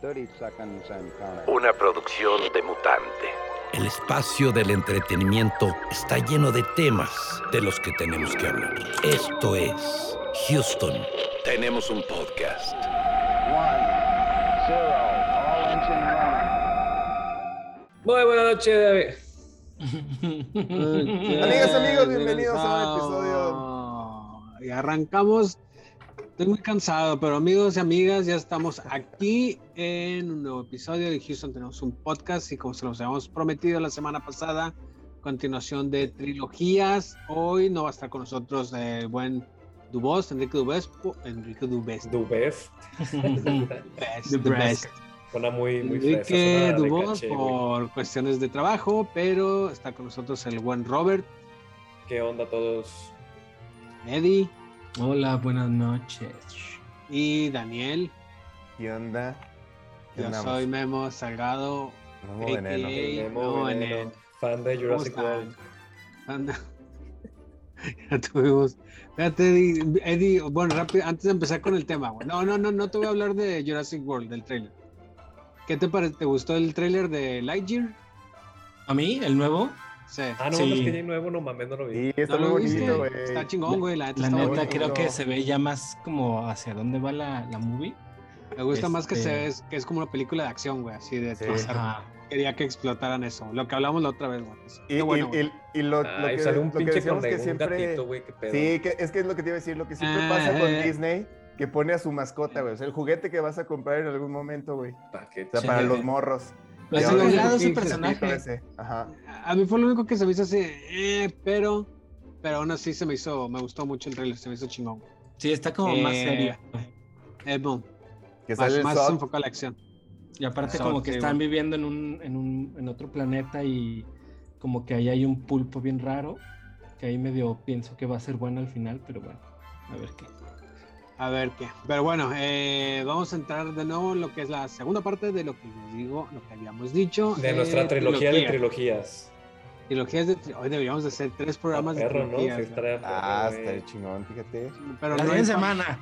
Una producción de mutante. El espacio del entretenimiento está lleno de temas de los que tenemos que hablar. Esto es Houston. Tenemos un podcast. One, zero, all engine. Muy buenas noches, David. Amigas, amigos, bienvenidos a un episodio. Y arrancamos. Estoy muy cansado, pero amigos y amigas, ya estamos aquí en un nuevo episodio de Houston. Tenemos un podcast y como se los habíamos prometido la semana pasada, continuación de trilogías. Hoy no va a estar con nosotros el buen Dubos, Enrique Dubes. Enrique Dubes. Du best. Best, the best. Suena muy, muy fresa, Enrique Dubos caché, güey. por cuestiones de trabajo, pero está con nosotros el buen Robert, ¿Qué onda todos? Eddie Hola, buenas noches. y Daniel. ¿Qué onda? ¿Qué Yo andamos? soy Memo Salgado. Memo AKA Veneno. El Memo no, Veneno, Veneno. fan de ¿Cómo Jurassic? World. Anda. ya tuvimos. Fíjate, Eddie, Eddie, bueno, rápido, antes de empezar con el tema, güey. No, no, no, no te voy a hablar de Jurassic World, del trailer. ¿Qué te parece? ¿Te gustó el trailer de Lightyear? ¿A mí, el nuevo? Sí. Ah, no, Sí. es que ya hay nuevo, no mames, no lo vi. Sí, está ¿No lo muy bonito, güey. Está chingón, güey. La neta La neta, bonito. creo que se ve ya más como hacia dónde va la, la movie. Me gusta más que, este- se ve, que es como una película de acción, güey. Así de Sí. pasar. Quería que explotaran eso. Lo que hablamos la otra vez, güey. Y, bueno, y- y- y lo, lo Ay, que, sale un lo que pinche decíamos que un siempre. gatito, güey, qué pedo. sí, que, es que es lo que te iba a decir. Lo que siempre Ah, pasa con eh. Disney, que pone a su mascota, güey. O sea, el juguete que vas a comprar en algún momento, güey. Que O sea, para los morros. Es cagado el ese personaje. ese. Ajá. A mí fue lo único que se me hizo así, eh, pero, pero aún así se me hizo, me gustó mucho el trailer, se me hizo chingón. Sí, está como más Eh, serio. Eh, boom, Que más, sale más Zod. enfocado a la acción. Y aparte como que sí, están viviendo en un, en un en otro planeta y como que ahí hay un pulpo bien raro. Que ahí medio pienso que va a ser bueno al final, pero bueno, a ver qué. A ver qué. Pero bueno, eh, vamos a entrar de nuevo en lo que es la segunda parte de lo que les digo, lo que habíamos dicho. De eh, nuestra trilogía de trilogías. Trilogías de tri- Hoy deberíamos de hacer tres programas Ah, de perro, ¿no? trilogías. ¿no? Ah, está chingón, fíjate. Pero La no siguiente semana.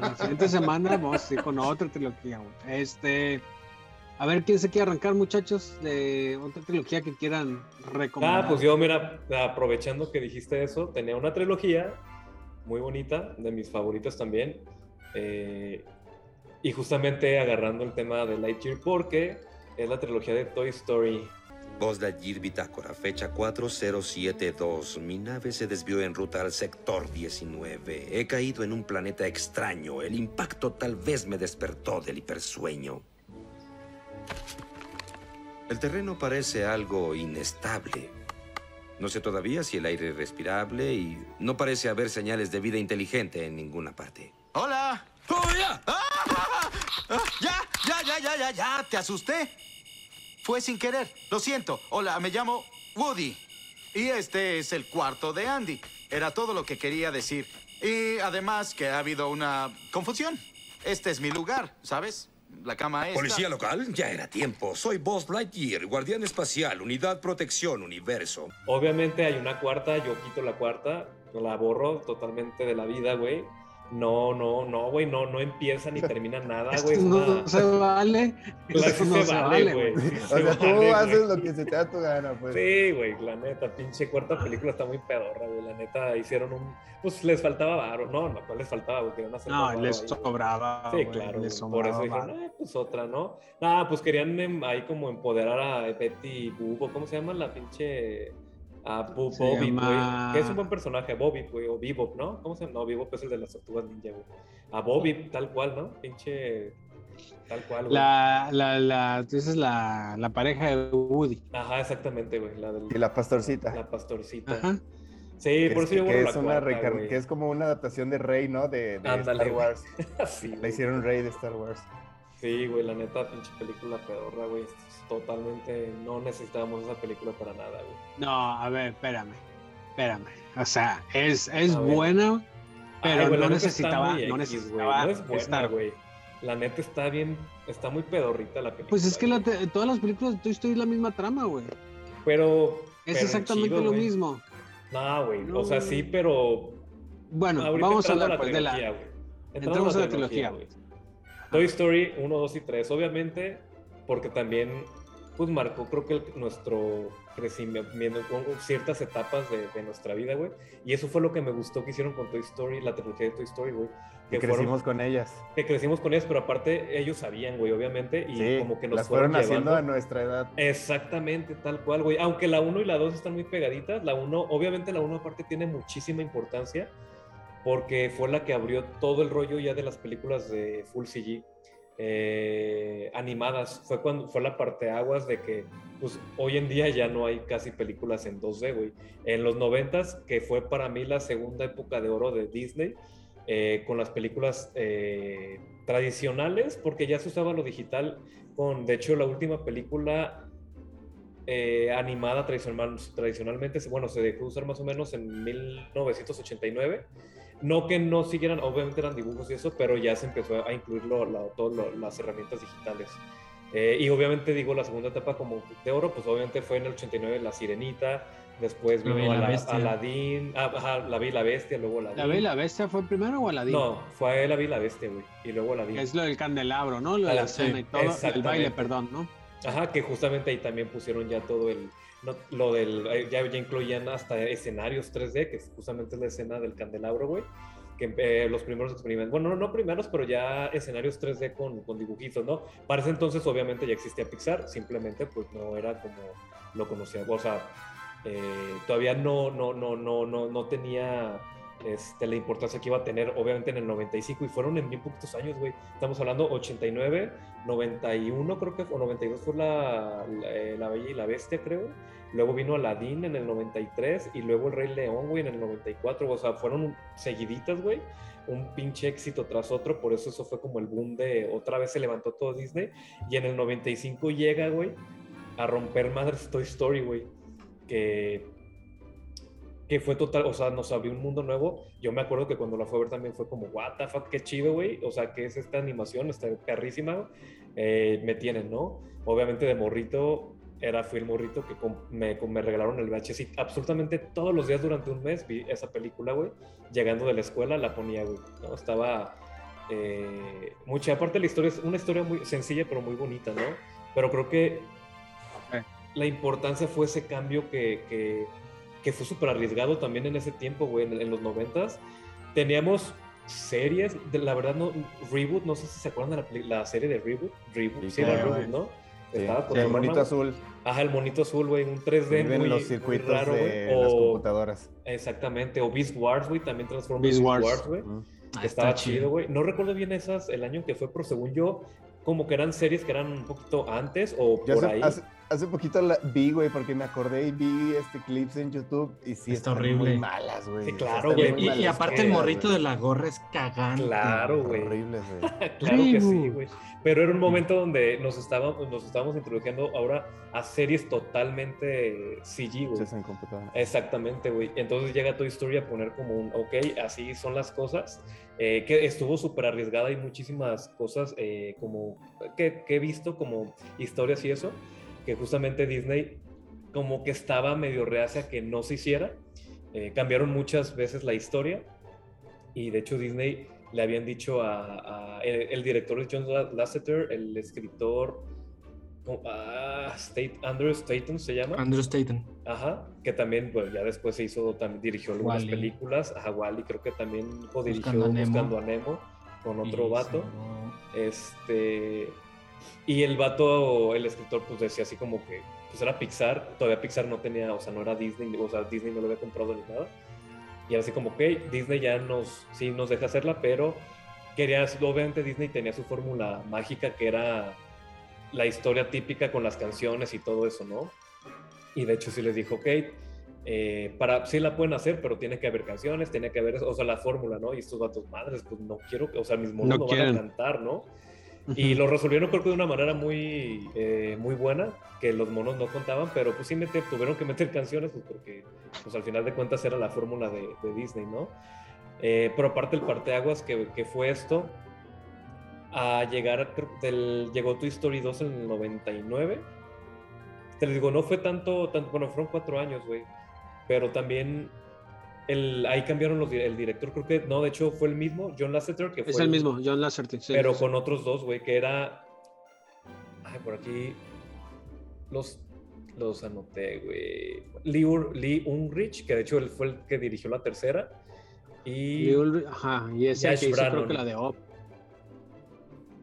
La siguiente semana vamos a ir con otra trilogía. güey. Este, a ver quién se quiere arrancar, muchachos, de otra trilogía que quieran recomendar. Ah, pues yo, mira, aprovechando que dijiste eso, tenía una trilogía muy bonita, de mis favoritos también. eh, y justamente agarrando el tema de Lightyear, porque es la trilogía de Toy Story. Voz de Ayer Bitácora, fecha 4072. Mi nave se desvió en ruta al sector 19. He caído en un planeta extraño. El impacto tal vez me despertó del hipersueño. El terreno parece algo inestable. No sé todavía si el aire es respirable y no parece haber señales de vida inteligente en ninguna parte. ¡Hola! ¡Oh, ya! ¡Ah! ¡Ah! ¡Ya! ¡Ya, ya, ya, ya, ya! ¿Te asusté? Fue sin querer. Lo siento. Hola, me llamo Woody. Y este es el cuarto de Andy. Era todo lo que quería decir. Y además que ha habido una confusión. Este es mi lugar, ¿sabes? La cama es. Policía local, ya era tiempo. Soy Buzz Lightyear, guardián espacial, unidad protección, universo. Obviamente hay una cuarta, yo quito la cuarta, la borro totalmente de la vida, güey. No, no, no, güey, no, no empieza ni termina nada, güey. no una- se vale. Claro que no se vale, güey. sí O se sea, tú vale, haces lo que se te da tu gana, pues. Sí, güey, la neta, pinche cuarta película está muy pedorra, güey. La neta, hicieron un. Pues les faltaba varo. No, no, ¿cuál les faltaba, güey? Querían hacer No, les ahí. sobraba. Sí, claro. les güey. Por eso sobraba. dijeron, eh, pues otra, ¿no? Nada, pues querían em, ahí como empoderar a Betty Boop, ¿cómo se llama la pinche. A Bo- Se Bobby, llama- güey. Que es un buen personaje, Bobby, güey. O Bebop, ¿no? ¿Cómo se llama? No, Bebop es el de las tortugas ninja, güey. A Bobby, tal cual, ¿no? Pinche. Tal cual, güey. La, la, la, tú dices la, la pareja de Woody. Ajá, exactamente, güey. La del. Y la pastorcita. La pastorcita. Ajá. Sí, que por es, eso yo que es una cuarta, que es como una adaptación de Rey, ¿no? De, Star. Wars. Sí, La hicieron Rey de Star Wars. Sí, güey, la neta, pinche película pedorra, güey. Totalmente no necesitábamos esa película para nada, güey. No, a ver, espérame. Espérame. O sea, es, es buena, pero Ay, güey, no necesitaba, no necesitaba güey. No es buena, güey. La neta está bien, está muy pedorrita la película. Pues es que la güey. te- todas las películas de Toy Story es la misma trama, güey. Pero. Es pero exactamente chido, lo güey. mismo. No, güey. O sea, No. sí, pero. Bueno, vamos a hablar pues, de la. Entrando entramos a la trilogía. güey. Toy Story 1, 2 y 3, obviamente, porque también pues marcó creo que el- nuestro crecimiento, ciertas etapas de, de nuestra vida, güey. Y eso fue lo que me gustó que hicieron con Toy Story, la trilogía de Toy Story, güey. Que fueron- crecimos con ellas. que crecimos con ellas, pero aparte ellos sabían, güey, obviamente, y Sí, como que nos las fueron haciendo llevando- a nuestra edad. Exactamente, tal cual, güey. Aunque la 1 y la 2 están muy pegaditas, la 1, obviamente la 1 aparte tiene muchísima importancia porque fue la que abrió todo el rollo ya de las películas de Full CG eh, animadas. Fue cuando fue la parte aguas de que pues hoy en día ya no hay casi películas en 2D, güey. En los 90s, que fue para mí la segunda época de oro de Disney, eh, con las películas eh, tradicionales, porque ya se usaba lo digital con, de hecho, la última película eh, animada tradicional, tradicionalmente, bueno, se dejó de usar más o menos en 1989. No que no siguieran, obviamente eran dibujos y eso, pero ya se empezó a incluir lo- la- todas las herramientas digitales. Eh, y obviamente digo, la segunda etapa como de oro, pues obviamente fue en el 89 La Sirenita, después La vino Bella y la Bestia. Aladdin, ah, ajá, La Bella y la Bestia, luego Aladdin. ¿La y la Bestia fue primero o Aladín? No, fue La Bella y la Bestia, güey, y luego Aladdin. Es lo del candelabro, ¿no? Lo de la Ah, cena sí, y todo. El baile, perdón, ¿no? Ajá, que justamente ahí también pusieron ya todo el, no, lo del, eh, ya, ya incluían hasta escenarios 3D, que justamente es la escena del candelabro, güey, que eh, los primeros experimentos, bueno, no, no primeros, pero ya escenarios 3D con, con dibujitos, ¿no? Para ese entonces obviamente ya existía Pixar, simplemente pues no era como lo conocía, o sea, eh, todavía no, no, no, no, no, no tenía este, la importancia que iba a tener, obviamente, en el 95, y fueron en bien poquitos años, güey. Estamos hablando 89, 91, creo que, o 92 fue la, la, eh, La Bella y la Bestia, creo. Luego vino Aladdin en el 93, y luego El Rey León, güey, en el 94. O sea, fueron seguiditas, güey. Un pinche éxito tras otro, por eso eso fue como el boom de otra vez se levantó todo Disney. Y en el 95 llega, güey, a romper madres Toy Story, güey. Que que fue total, o sea, nos abrió un mundo nuevo. Yo me acuerdo que cuando la fue a ver también fue como, what the fuck, qué chido, güey. O sea, ¿qué es esta animación? Está perrísima. Eh, me tienen, ¿no? Obviamente de morrito, era, fui el morrito que me, regalaron el VHS y absolutamente todos los días durante un mes vi esa película, güey. Llegando de la escuela la ponía, güey. ¿no? Estaba eh, mucha, aparte la historia es una historia muy sencilla pero muy bonita, ¿no? Pero creo que Eh. la importancia fue ese cambio que, que, que fue súper arriesgado también en ese tiempo, güey, en, en los noventas. Teníamos series, de, la verdad, no, Reboot, no sé si se acuerdan de la, la serie de Reboot. Reboot, Sí, sí, era Reboot, ¿no? Sí, Estaba sí, el con monito azul. Ajá, el monito azul, güey, un 3D Viven muy, los muy circuitos raro, güey. de las O, computadoras. exactamente, o Beast Wars, güey, también transformó Beast Wars. Beast Wars, güey. Mm. Que está estaba chido, güey. No recuerdo bien esas, el año que fue, pero según yo, como que eran series que eran un poquito antes o Yo por hace, ahí. hace, hace poquito la vi, güey, porque me acordé y vi este clips en YouTube y sí Está están horrible. muy malas, güey. Sí, claro, güey. Y, y aparte el morrito güey. de la gorra es cagante. Claro, güey. Horribles, güey. Claro que sí, güey. Pero era un momento donde nos estábamos, nos estábamos introduciendo ahora a series totalmente CG, güey. Hechas en computadora. Exactamente, güey. Entonces llega Toy Story a poner como un, ok, así son las cosas. eh, que estuvo súper arriesgada y muchísimas cosas eh, como que, que he visto como historias y eso, que justamente Disney como que estaba medio reacia que no se hiciera. Eh, cambiaron muchas veces la historia y de hecho Disney le habían dicho a, a- el, el director es John Lasseter, el escritor ah, State, Andrew Staten se llama. Andrew Staten. Ajá, que también, pues ya después se hizo, también dirigió algunas Wall-E. películas. Ajá, Wally creo que también dirigió Buscando a. Buscando a Nemo con otro Y vato. Este. Y el vato, el escritor, pues decía así como que, pues era Pixar, todavía Pixar no tenía, o sea, no era Disney, o sea, Disney no lo había comprado ni nada. Y era así como, ok, Disney ya nos, sí nos deja hacerla, pero quería, obviamente Disney tenía su fórmula mágica que era la historia típica con las canciones y todo eso, ¿no? Y de hecho sí les dijo, ok, eh, para, sí la pueden hacer, pero tiene que haber canciones, tiene que haber, o sea, la fórmula, ¿no? Y estos vatos, madres, pues no quiero, o sea, mis monos No no, van a cantar, ¿no? Y lo resolvieron creo que de una manera muy, eh, muy buena, que los monos no contaban, pero pues sí meter, tuvieron que meter canciones, pues porque pues al final de cuentas era la fórmula de, de Disney, ¿no? Eh, pero aparte el parteaguas que, que fue esto, a llegar, del, llegó Toy Story 2 en el 99. Te les digo, no fue tanto, tanto bueno, fueron cuatro años, güey. Pero también el, ahí cambiaron los, el director, creo que, no, de hecho fue el mismo, John Lasseter, que fue Es el mismo, John Lasseter. sí, pero sí, con otros dos, güey, que era. Ay, por aquí. Los, los anoté, güey. Lee, Ur- Lee Unrich, que de hecho él fue el que dirigió la tercera. Y Lee Ulrich, ajá, y ese que hizo creo que la de Op.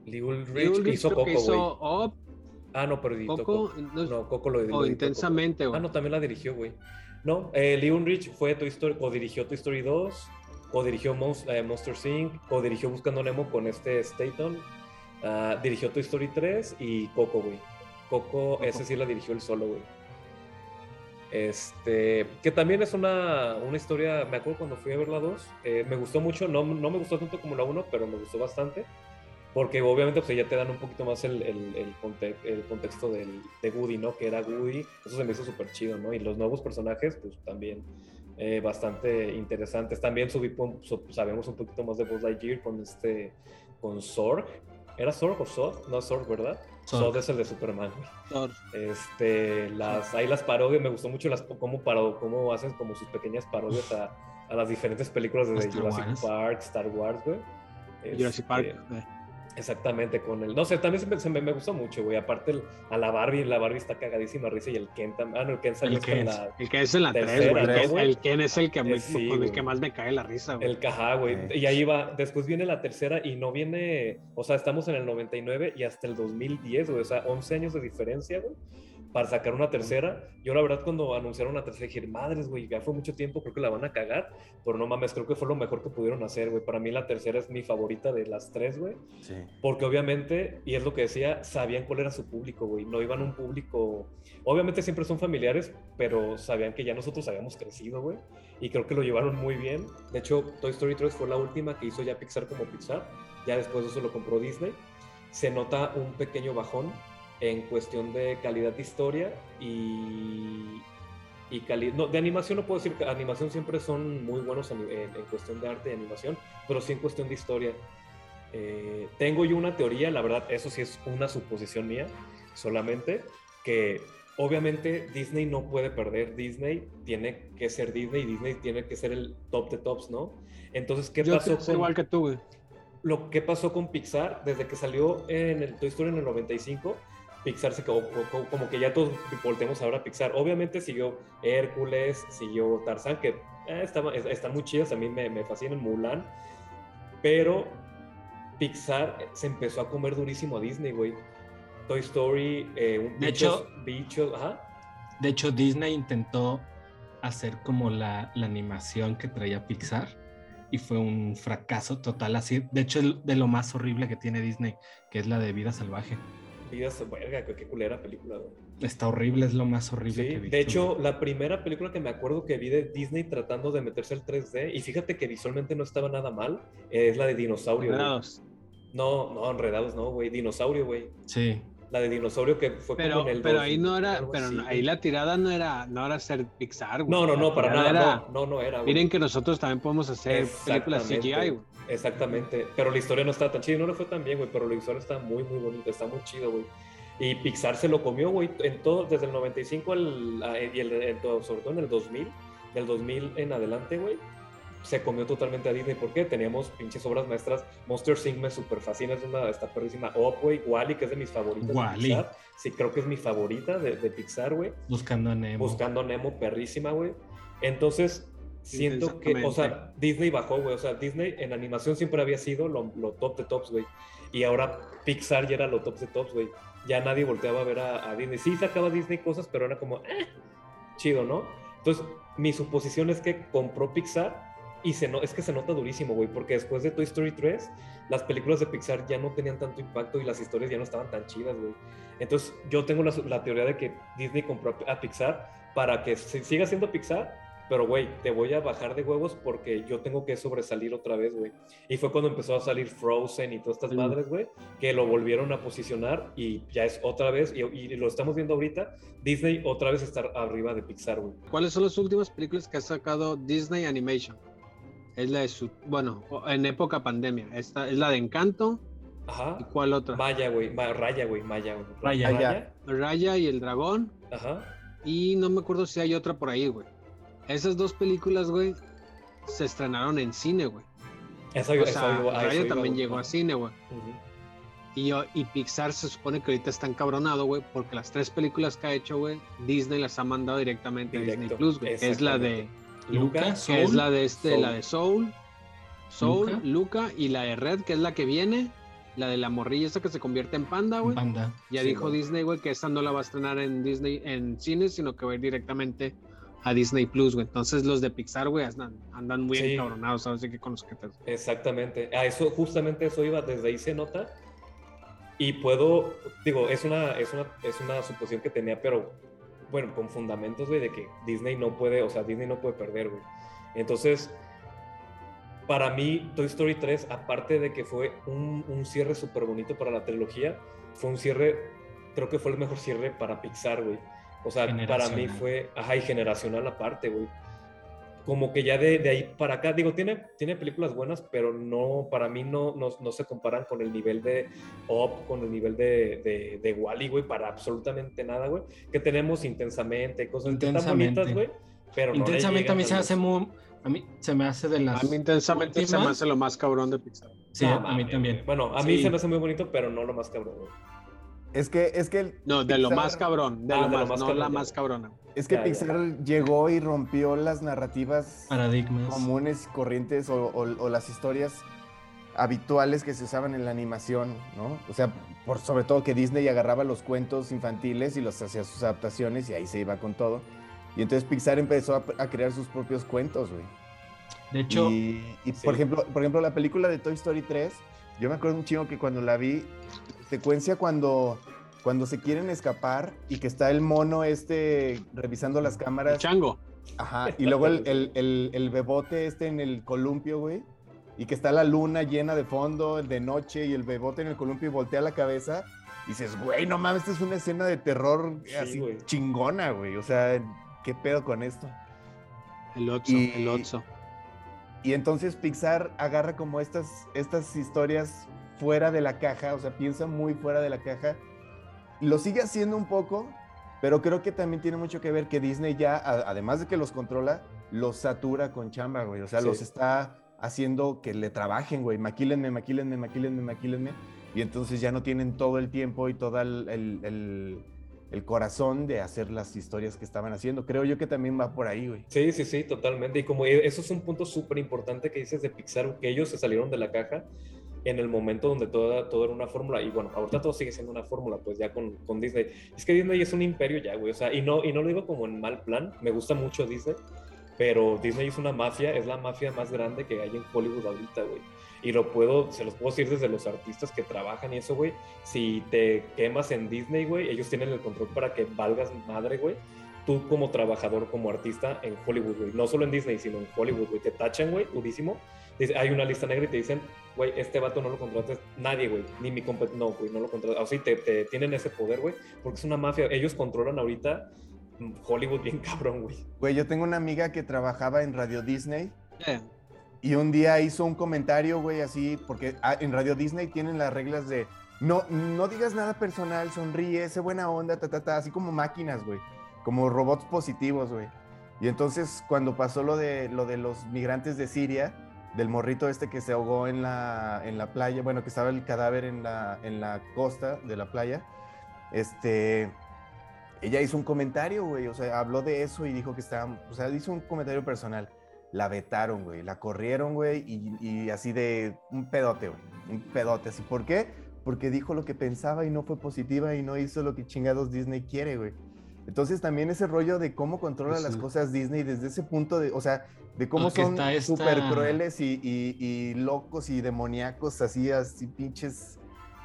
Lee Lee Ulrich hizo Coco, güey. hizo Op, Ah, no, pero editó Coco, Coco. no, Coco lo, lo o editó Intensamente, güey. Ah, no, también la dirigió, güey. No, eh, Lee Unrich fue Toy Story, co-dirigió Toy Story 2, co-dirigió Mons- eh, Monster Inc., co-dirigió Buscando Nemo con este Staton, ah, dirigió Toy Story 3 y Coco, güey. Coco, ese sí la dirigió él solo, güey. Este, que también es una, una historia, me acuerdo cuando fui a ver la 2, eh, me gustó mucho, no, no me gustó tanto como la 1, pero me gustó bastante, porque obviamente pues ya te dan un poquito más el, el, el, conte- el contexto del, de Woody, ¿no? Que era Woody, eso se me hizo súper chido, ¿no? Y los nuevos personajes, pues también eh, bastante interesantes. También subí, sabemos un poquito más de Buzz Lightyear con este, con Zorg. ¿Era Zorg o Sod? No Zorg, ¿verdad? Zorg. Sod es el de Superman. Thor. Este, las, ahí las parodias, me gustó mucho las, cómo, paro, cómo hacen como sus pequeñas parodias a, a las diferentes películas de Jurassic Wars. Park, Star Wars, güey. Jurassic Park. Eh. Exactamente, con el. No sé, también se me, se me- me gustó mucho, güey. Aparte, el- a la Barbie, la Barbie está cagadísima risa y el Ken también. Ah, no, el Ken salió El Ken. la. El que es en la 3, Tercera, güey. El, ¿no, que- güey? el Ken es el que, me- Eh, sí, con el que más me cae la risa, güey. El cajá, güey. Eh. Y ahí va. Después viene la tercera y no viene. O sea, estamos en el 99 y hasta el 2010, güey. O sea, 11 años de diferencia, güey. Para sacar una tercera. Yo, la verdad, cuando anunciaron una tercera, dije, madres, güey, ya fue mucho tiempo, creo que la van a cagar. Pero no mames, creo que fue lo mejor que pudieron hacer, güey. Para mí, la tercera es mi favorita de las tres, güey. Sí. Porque obviamente, y es lo que decía, sabían cuál era su público, güey. No iban a un público. Obviamente siempre son familiares, pero sabían que ya nosotros habíamos crecido, güey. Y creo que lo llevaron muy bien. De hecho, Toy Story 3 fue la última que hizo ya Pixar como Pixar. Ya después de eso lo compró Disney. Se nota un pequeño bajón en cuestión de calidad de historia y. Y calidad. No, de animación no puedo decir que animación siempre son muy buenos en, en- en cuestión de arte y animación, pero sí en cuestión de historia. Eh, tengo yo una teoría, la verdad, eso sí es una suposición mía solamente, que obviamente Disney no puede perder, Disney tiene que ser Disney Disney tiene que ser el top de tops, ¿no? Entonces, ¿qué Yo pasó pienso igual que tú, lo que pasó con Pixar desde que salió en el Toy Story en el 95 Pixar se quedó co- co- como que ya todos volteamos ahora a Pixar obviamente siguió Hércules siguió Tarzán que eh, están muy chidas a mí me, me fascinan Mulan pero Pixar se empezó a comer durísimo a Disney güey Toy Story eh, un- De bichos, hecho- bichos ajá De hecho, Disney intentó hacer como la, la animación que traía Pixar y fue un fracaso total. Así, de hecho, es de lo más horrible que tiene Disney, que es la de Vida Salvaje. Vidas verga qué, qué culera película güey. Está horrible, es lo más horrible Sí, que he visto. de hecho, la primera película que me acuerdo que vi de Disney tratando de meterse al 3D, y fíjate que visualmente no estaba nada mal, es la de dinosaurio. güey. Enredados. No, no, enredados no, güey, dinosaurio, güey. Sí, La de dinosaurio que fue Pero, como en el pero 2000, ahí no era, pero así, no- güey. ahí la tirada no era, no era ser Pixar, güey. No, no, no, para nada, era, no, no, no era, güey. Miren que nosotros también podemos hacer películas CGI, güey. Exactamente, pero la historia no estaba tan chida, no le fue tan bien, güey, pero la historia está muy, muy bonita, está muy chido, güey. Y Pixar se lo comió, güey, en todo, desde el 95 al, a- y el, en todo, sobre todo en el 2000, del 2000 en adelante, güey, se comió totalmente a Disney. ¿Por qué? Teníamos pinches obras maestras. Monster Inc. me super fascina, es una, está perrísima. Up, güey, Wally, que es de mis favoritas Wall-E. de Pixar. Sí, creo que es mi favorita de, de Pixar, güey. buscando a Nemo. Buscando Nemo, perrísima, güey. Entonces, siento que, o sea, Disney bajó, güey. O sea, Disney en animación siempre había sido lo, lo top de tops, güey. Y ahora Pixar ya era lo top de tops, güey. Ya nadie volteaba a ver a, a Disney. Sí sacaba Disney cosas, pero era como, eh, chido, ¿no? Entonces, mi suposición es que compró Pixar y se no, es que se nota durísimo, güey, porque después de Toy Story 3, las películas de Pixar ya no tenían tanto impacto y las historias ya no estaban tan chidas, güey. Entonces, yo tengo la, la teoría de que Disney compró a Pixar para que se- siga siendo Pixar, pero, güey, te voy a bajar de huevos porque yo tengo que sobresalir otra vez, güey. Y fue cuando empezó a salir Frozen y todas estas madres, güey, que lo volvieron a posicionar y ya es otra vez, y, y lo estamos viendo ahorita, Disney otra vez está arriba de Pixar, güey. ¿Cuáles son las últimas películas que ha sacado Disney Animation? Es la de su, bueno, en época pandemia. Esta es la de Encanto. ¿Y Ajá. cuál otra? Maya, güey, Ma- Raya, güey, Maya, güey. Raya. Maya. Raya y el dragón. Ajá. Y no me acuerdo si hay otra por ahí, güey. Esas dos películas, güey, se estrenaron en cine, güey. Eso, O sea, eso Rayo también llegó a cine, güey. Y, yo- y Pixar se supone que ahorita está encabronado, güey, porque las tres películas que ha hecho, güey, Disney las ha mandado directamente a Disney Plus, güey. Que es la de, Luca, Lucas. que es Soul. la de este, Soul. la de Soul, Soul, Luca. Luca. y la de Red, que es la que viene, la de la morrilla esa que se convierte en panda, güey. Banda. Ya Sí, dijo. Disney, güey, que esta no la va a estrenar en Disney, en cines, sino que va a ir directamente a Disney Plus, güey. Entonces los de Pixar, güey, andan, andan muy Sí. encabronados, ¿sabes? Que con los Exactamente. A eso, justamente eso iba, desde ahí se nota. Y puedo, digo, es una, es una, es una suposición que tenía, pero bueno, con fundamentos, güey, de que Disney no puede, o sea, Disney no puede perder, güey. Entonces, para mí, Toy Story 3, aparte de que fue un, un cierre súper bonito para la trilogía, fue un cierre, creo que fue el mejor cierre para Pixar, güey. O sea, para mí fue, ajá, y generacional aparte, güey como que ya de, de ahí para acá, digo, tiene, tiene películas buenas, pero no, para mí no, no, no se comparan con el nivel de Up, con el nivel de, de, de Wally, güey, para absolutamente nada, güey. Que tenemos intensamente, cosas Intensamente. bonitas, güey, pero no Intensamente a mí se hace muy. A mí se me hace de las. A mí intensamente se me últimas. hace lo más cabrón de Pixar. Sí, No, a mí mames, también. Bueno, a mí Sí. se me hace muy bonito, pero no lo más cabrón, güey. Es que, es que, el No, de lo Pixar- más cabrón, de, Ah, lo, de lo más, no cabrón, la más cabrona. es que Ya, ya. Pixar llegó y rompió las narrativas Paradigmas. comunes corrientes o, o- o las historias habituales que se usaban en la animación, ¿no? O sea, por sobre todo que Disney agarraba los cuentos infantiles y los hacía sus adaptaciones y ahí se iba con todo. Y entonces Pixar empezó a, a crear sus propios cuentos, güey. De hecho, y, y Sí. por ejemplo, por ejemplo, la película de Toy Story 3, yo me acuerdo un chingo que cuando la vi, secuencia cuando, cuando se quieren escapar y que está el mono este revisando las El cámaras. chango. Ajá, y luego el, el, el- el bebote este en el columpio, güey. Y que está la luna llena de fondo, de noche, y el bebote en el columpio y voltea la cabeza. Y dices, güey, no mames, esta es una escena de terror Sí, así güey. chingona, güey. O sea, ¿qué pedo con esto? El Otso, Y- el Otso. Y entonces Pixar agarra como estas, estas historias fuera de la caja, o sea, piensa muy fuera de la caja. Lo sigue haciendo un poco, pero creo que también tiene mucho que ver que Disney ya, a- además de que los controla, los satura con chamba, güey. O sea, Sí. los está haciendo que le trabajen, güey. Maquílenme, maquílenme, maquílenme, maquílenme. Y entonces ya no tienen todo el tiempo y todo el, el- el- el corazón de hacer las historias que estaban haciendo. Creo yo que también va por ahí, güey. Sí, sí, sí, totalmente. Y como eso es un punto súper importante que dices de Pixar, que ellos se salieron de la caja en el momento donde todo, todo era una fórmula. Y bueno, ahorita todo sigue siendo una fórmula, pues ya con, con Disney. Es que Disney es un imperio ya, güey. O sea, y no, y no lo digo como en mal plan. Me gusta mucho Disney. Pero Disney es una mafia, es la mafia más grande que hay en Hollywood ahorita, güey. Y lo puedo, se los puedo decir desde los artistas que trabajan y eso, güey. Si te quemas en Disney, güey, ellos tienen el control para que valgas madre, güey tú como trabajador, como artista en Hollywood, güey. No solo en Disney, sino en Hollywood, güey. Te tachan, güey, durísimo. Hay una lista negra y te dicen, güey, este vato no lo contratas nadie, güey. Ni mi compet... No, güey, no lo contratas. O sí, te, te tienen ese poder, güey. Porque es una mafia. Ellos controlan ahorita mm, Hollywood bien cabrón, güey. Güey, yo tengo una amiga que trabajaba en Radio Disney Eh, y un día hizo un comentario, güey, así, porque ah, en Radio Disney tienen las reglas de no, no digas nada personal, sonríe, sé buena onda, ta, ta, ta, así como máquinas, güey, como robots positivos, güey. Y entonces cuando pasó lo de, lo de los migrantes de Siria, del morrito este que se ahogó en la, en la playa, bueno, que estaba el cadáver en la, en la costa de la playa, este, ella hizo un comentario, güey, o sea, habló de eso y dijo que estaba, o sea, hizo un comentario personal. La vetaron, güey, la corrieron, güey, y, y así de un pedote, güey, un pedote, así. ¿Por qué? Porque dijo lo que pensaba y no fue positiva y no hizo lo que chingados Disney quiere, güey. Entonces también ese rollo de cómo controla las sí. cosas Disney desde ese punto de, o sea, de cómo Porque son esta- súper crueles y, y- y locos y demoníacos, así, así pinches,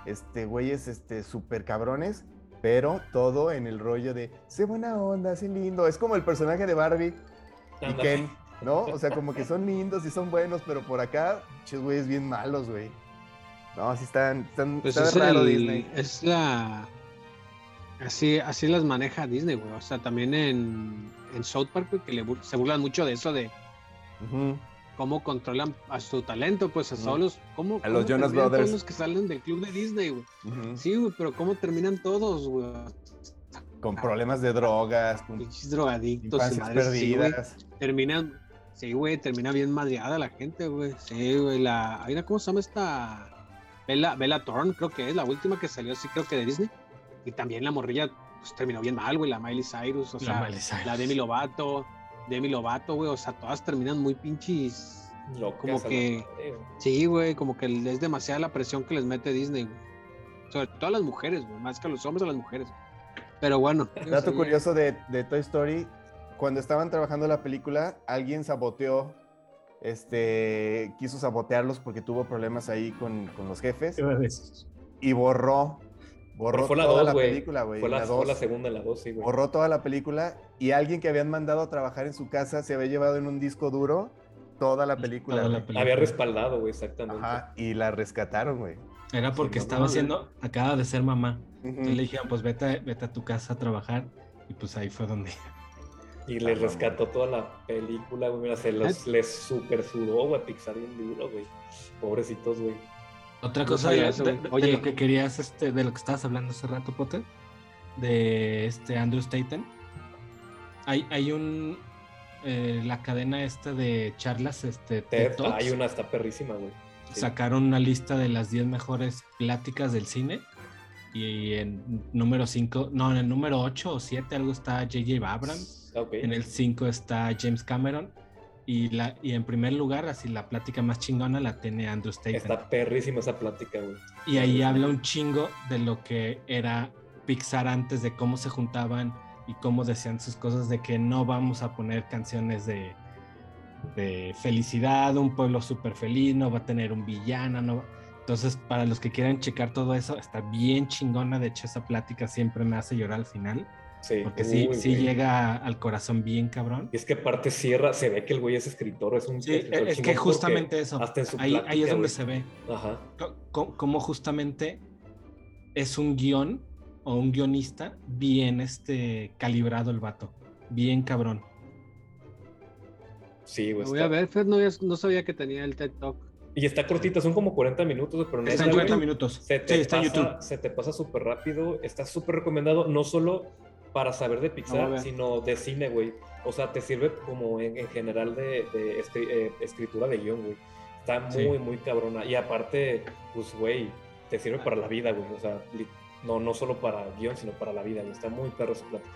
este, güeyes, este, súper cabrones, pero todo en el rollo de, sé buena onda, sé lindo. Es como el personaje de Barbie y. Ken, ¿no? O sea, como que son lindos y son buenos, pero por acá, pinches güeyes bien malos, güey. No, así están, están, pues está es, raro el- Disney. es la. Así, así las maneja Disney, güey. O sea, también en, en South Park, güey, que le se burlan mucho de eso de cómo controlan a su talento, pues a todos los. Cómo, A los cómo Jonas Brothers. Todos los que salen del club de Disney, güey. Sí, güey, pero cómo terminan todos, güey. Con problemas de drogas, con Pinches drogadictos y madres güey. perdidas. Terminan, Sí, güey, termina bien madreada la gente, güey. Sí, güey, la... ¿cómo se llama esta? Bella, Bella Thorne, creo que es la última que salió, sí, creo que de Disney. Y también la morrilla, pues terminó bien mal, güey, la Miley Cyrus, o La sea, Miley Cyrus. la Demi Lovato, Demi Lovato, güey, o sea, todas terminan muy pinches. Locas Como que- madre. Sí, güey, como que es demasiada la presión que les mete Disney, güey. Sobre todo a las mujeres, güey, más que a los hombres, a las mujeres. Pero bueno. Dato curioso de, de Toy Story, cuando estaban trabajando la película, alguien saboteó, este, quiso sabotearlos porque tuvo problemas ahí con, con los jefes y borró, borró Pero fue la toda 2, la película, güey. Fue la, fue segunda, la dos, sí, güey. borró toda la película y alguien que habían mandado a trabajar en su casa se había llevado en un disco duro toda la película. Toda la película. Había respaldado, güey, exactamente. Ajá, y la rescataron, güey. Era porque no estaba haciendo, acaba de ser mamá. Ujú. Entonces le dijeron, pues vete, vete a tu casa a trabajar. Y pues ahí fue donde. Y le Ah, rescató toda la película, güey. Mira, se los, les super sudó, güey, Pixar bien duro, güey. Pobrecitos, güey. Otra cosa de, eso, de- güey. de Oye. lo que querías, este, de lo que estabas hablando hace rato, Potter, de este Andrew Staten. Hay, hay un eh, la cadena esta de charlas, este TED Ted, Talks, hay una, está perrísima, güey. Sí. sacaron una lista de las 10 mejores pláticas del cine. Y en número 5, no, en el número 8 o 7 algo está J.J. Abrams. En el 5 está James Cameron. Y, la, y en primer lugar, así la plática más chingona la tiene Andrew Staten. Está perrísima esa plática, güey. Y ahí habla un chingo de lo que era Pixar antes, de cómo se juntaban y cómo decían sus cosas, de que no vamos a poner canciones de, de felicidad, un pueblo súper feliz, no va a tener un villano, no va- Entonces, para los que quieran checar todo eso, está bien chingona. De hecho, esa plática siempre me hace llorar al final, Sí. porque sí, Uy, sí güey. llega al corazón bien cabrón. Y es que aparte cierra, se ve que el güey es escritor, es un Sí, escritor es chingón que justamente eso, Hasta en su ahí, ahí es donde güey. se ve. Ajá. cómo justamente es un guion o un guionista bien este calibrado el vato, bien cabrón. Sí, güey. Lo voy a ver, Fred, no, no sabía que tenía el TED Talk. Y está cortita, son como 40 minutos, pero Está neta, en güey, 40 minutos. Se te, Sí, está en pasa, YouTube. se te pasa súper rápido, está súper recomendado, no solo para saber de Pixar, ver. sino de cine, güey. O sea, te sirve como en, en general de, de escri- eh, escritura de guion, güey. Está muy, Sí. muy cabrona. Y aparte, pues, güey, te sirve para la vida, güey. O sea, no, no solo para guion, sino para la vida, güey. Está muy perro su plática.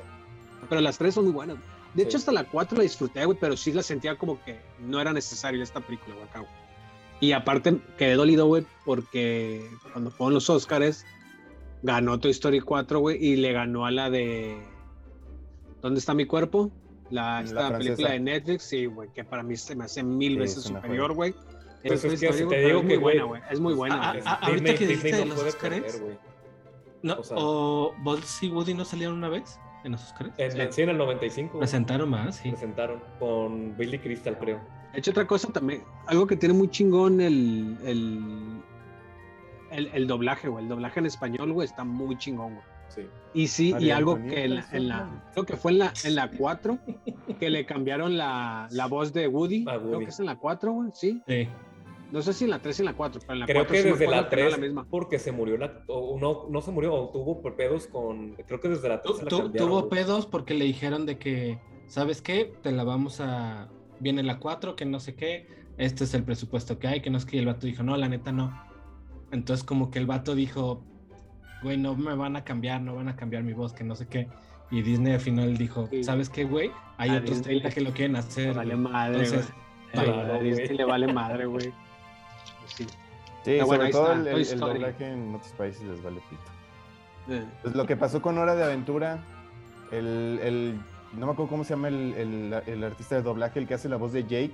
Pero las tres son muy buenas. De Sí. hecho, hasta la 4 la disfruté, güey, pero sí la sentía como que no era necesario esta película, güey, acá, güey. Y aparte quedé dolido, güey, porque cuando fueron los Oscars, ganó Toy Story 4, güey, y le ganó a la de ¿Dónde está mi cuerpo? La, esta película de Netflix, sí, güey, que para mí se me hace mil Sí, veces superior, güey. Pues es que te digo es muy que, buena, güey. Es muy buena. Güey. ah, ahorita que dijiste de no los güey. No, o sea- ¿O Buzz y Woody no salieron una vez en los Oscars? En, Sí. sí, en el 95. güey, Presentaron más, sí. Presentaron con Billy Crystal, creo. De hecho, otra cosa también, algo que tiene muy chingón el, el, el, el doblaje, güey. El doblaje en español, güey, está muy chingón, güey. Sí. Y sí, y algo que en la, en la- creo que fue en la, en la 4, que le cambiaron la, la voz de Woody. Creo que es en la 4, güey, sí. Sí. No sé si en la 3 y en la 4, pero en la Creo 4 que sí desde la que no era 3, la misma. porque se murió la. O no, no se murió, o tuvo pedos con. Creo que desde la 3 Tu- se la tu- cambiaron, tuvo pedos porque le dijeron de que, ¿sabes qué? Te la vamos a... Viene la 4, que no sé qué. Este es el presupuesto que hay, que no es que y el vato dijo, no, la neta no. Entonces como que el vato dijo, güey, no me van a cambiar, no van a cambiar mi voz, que no sé qué. Y Disney al final dijo, Sí. ¿sabes qué, güey? Hay A otros Disney 30 que lo quieren hacer. Le vale güey". madre, Entonces, A Disney le vale madre, güey. Sí. Sí, Pero bueno, sobre ahí todo está, el, doblaje en otros países les vale pito. Eh, Pues lo que pasó con Hora de Aventura, el, el- no me acuerdo cómo se llama el, el- el artista de doblaje, el que hace la voz de Jake,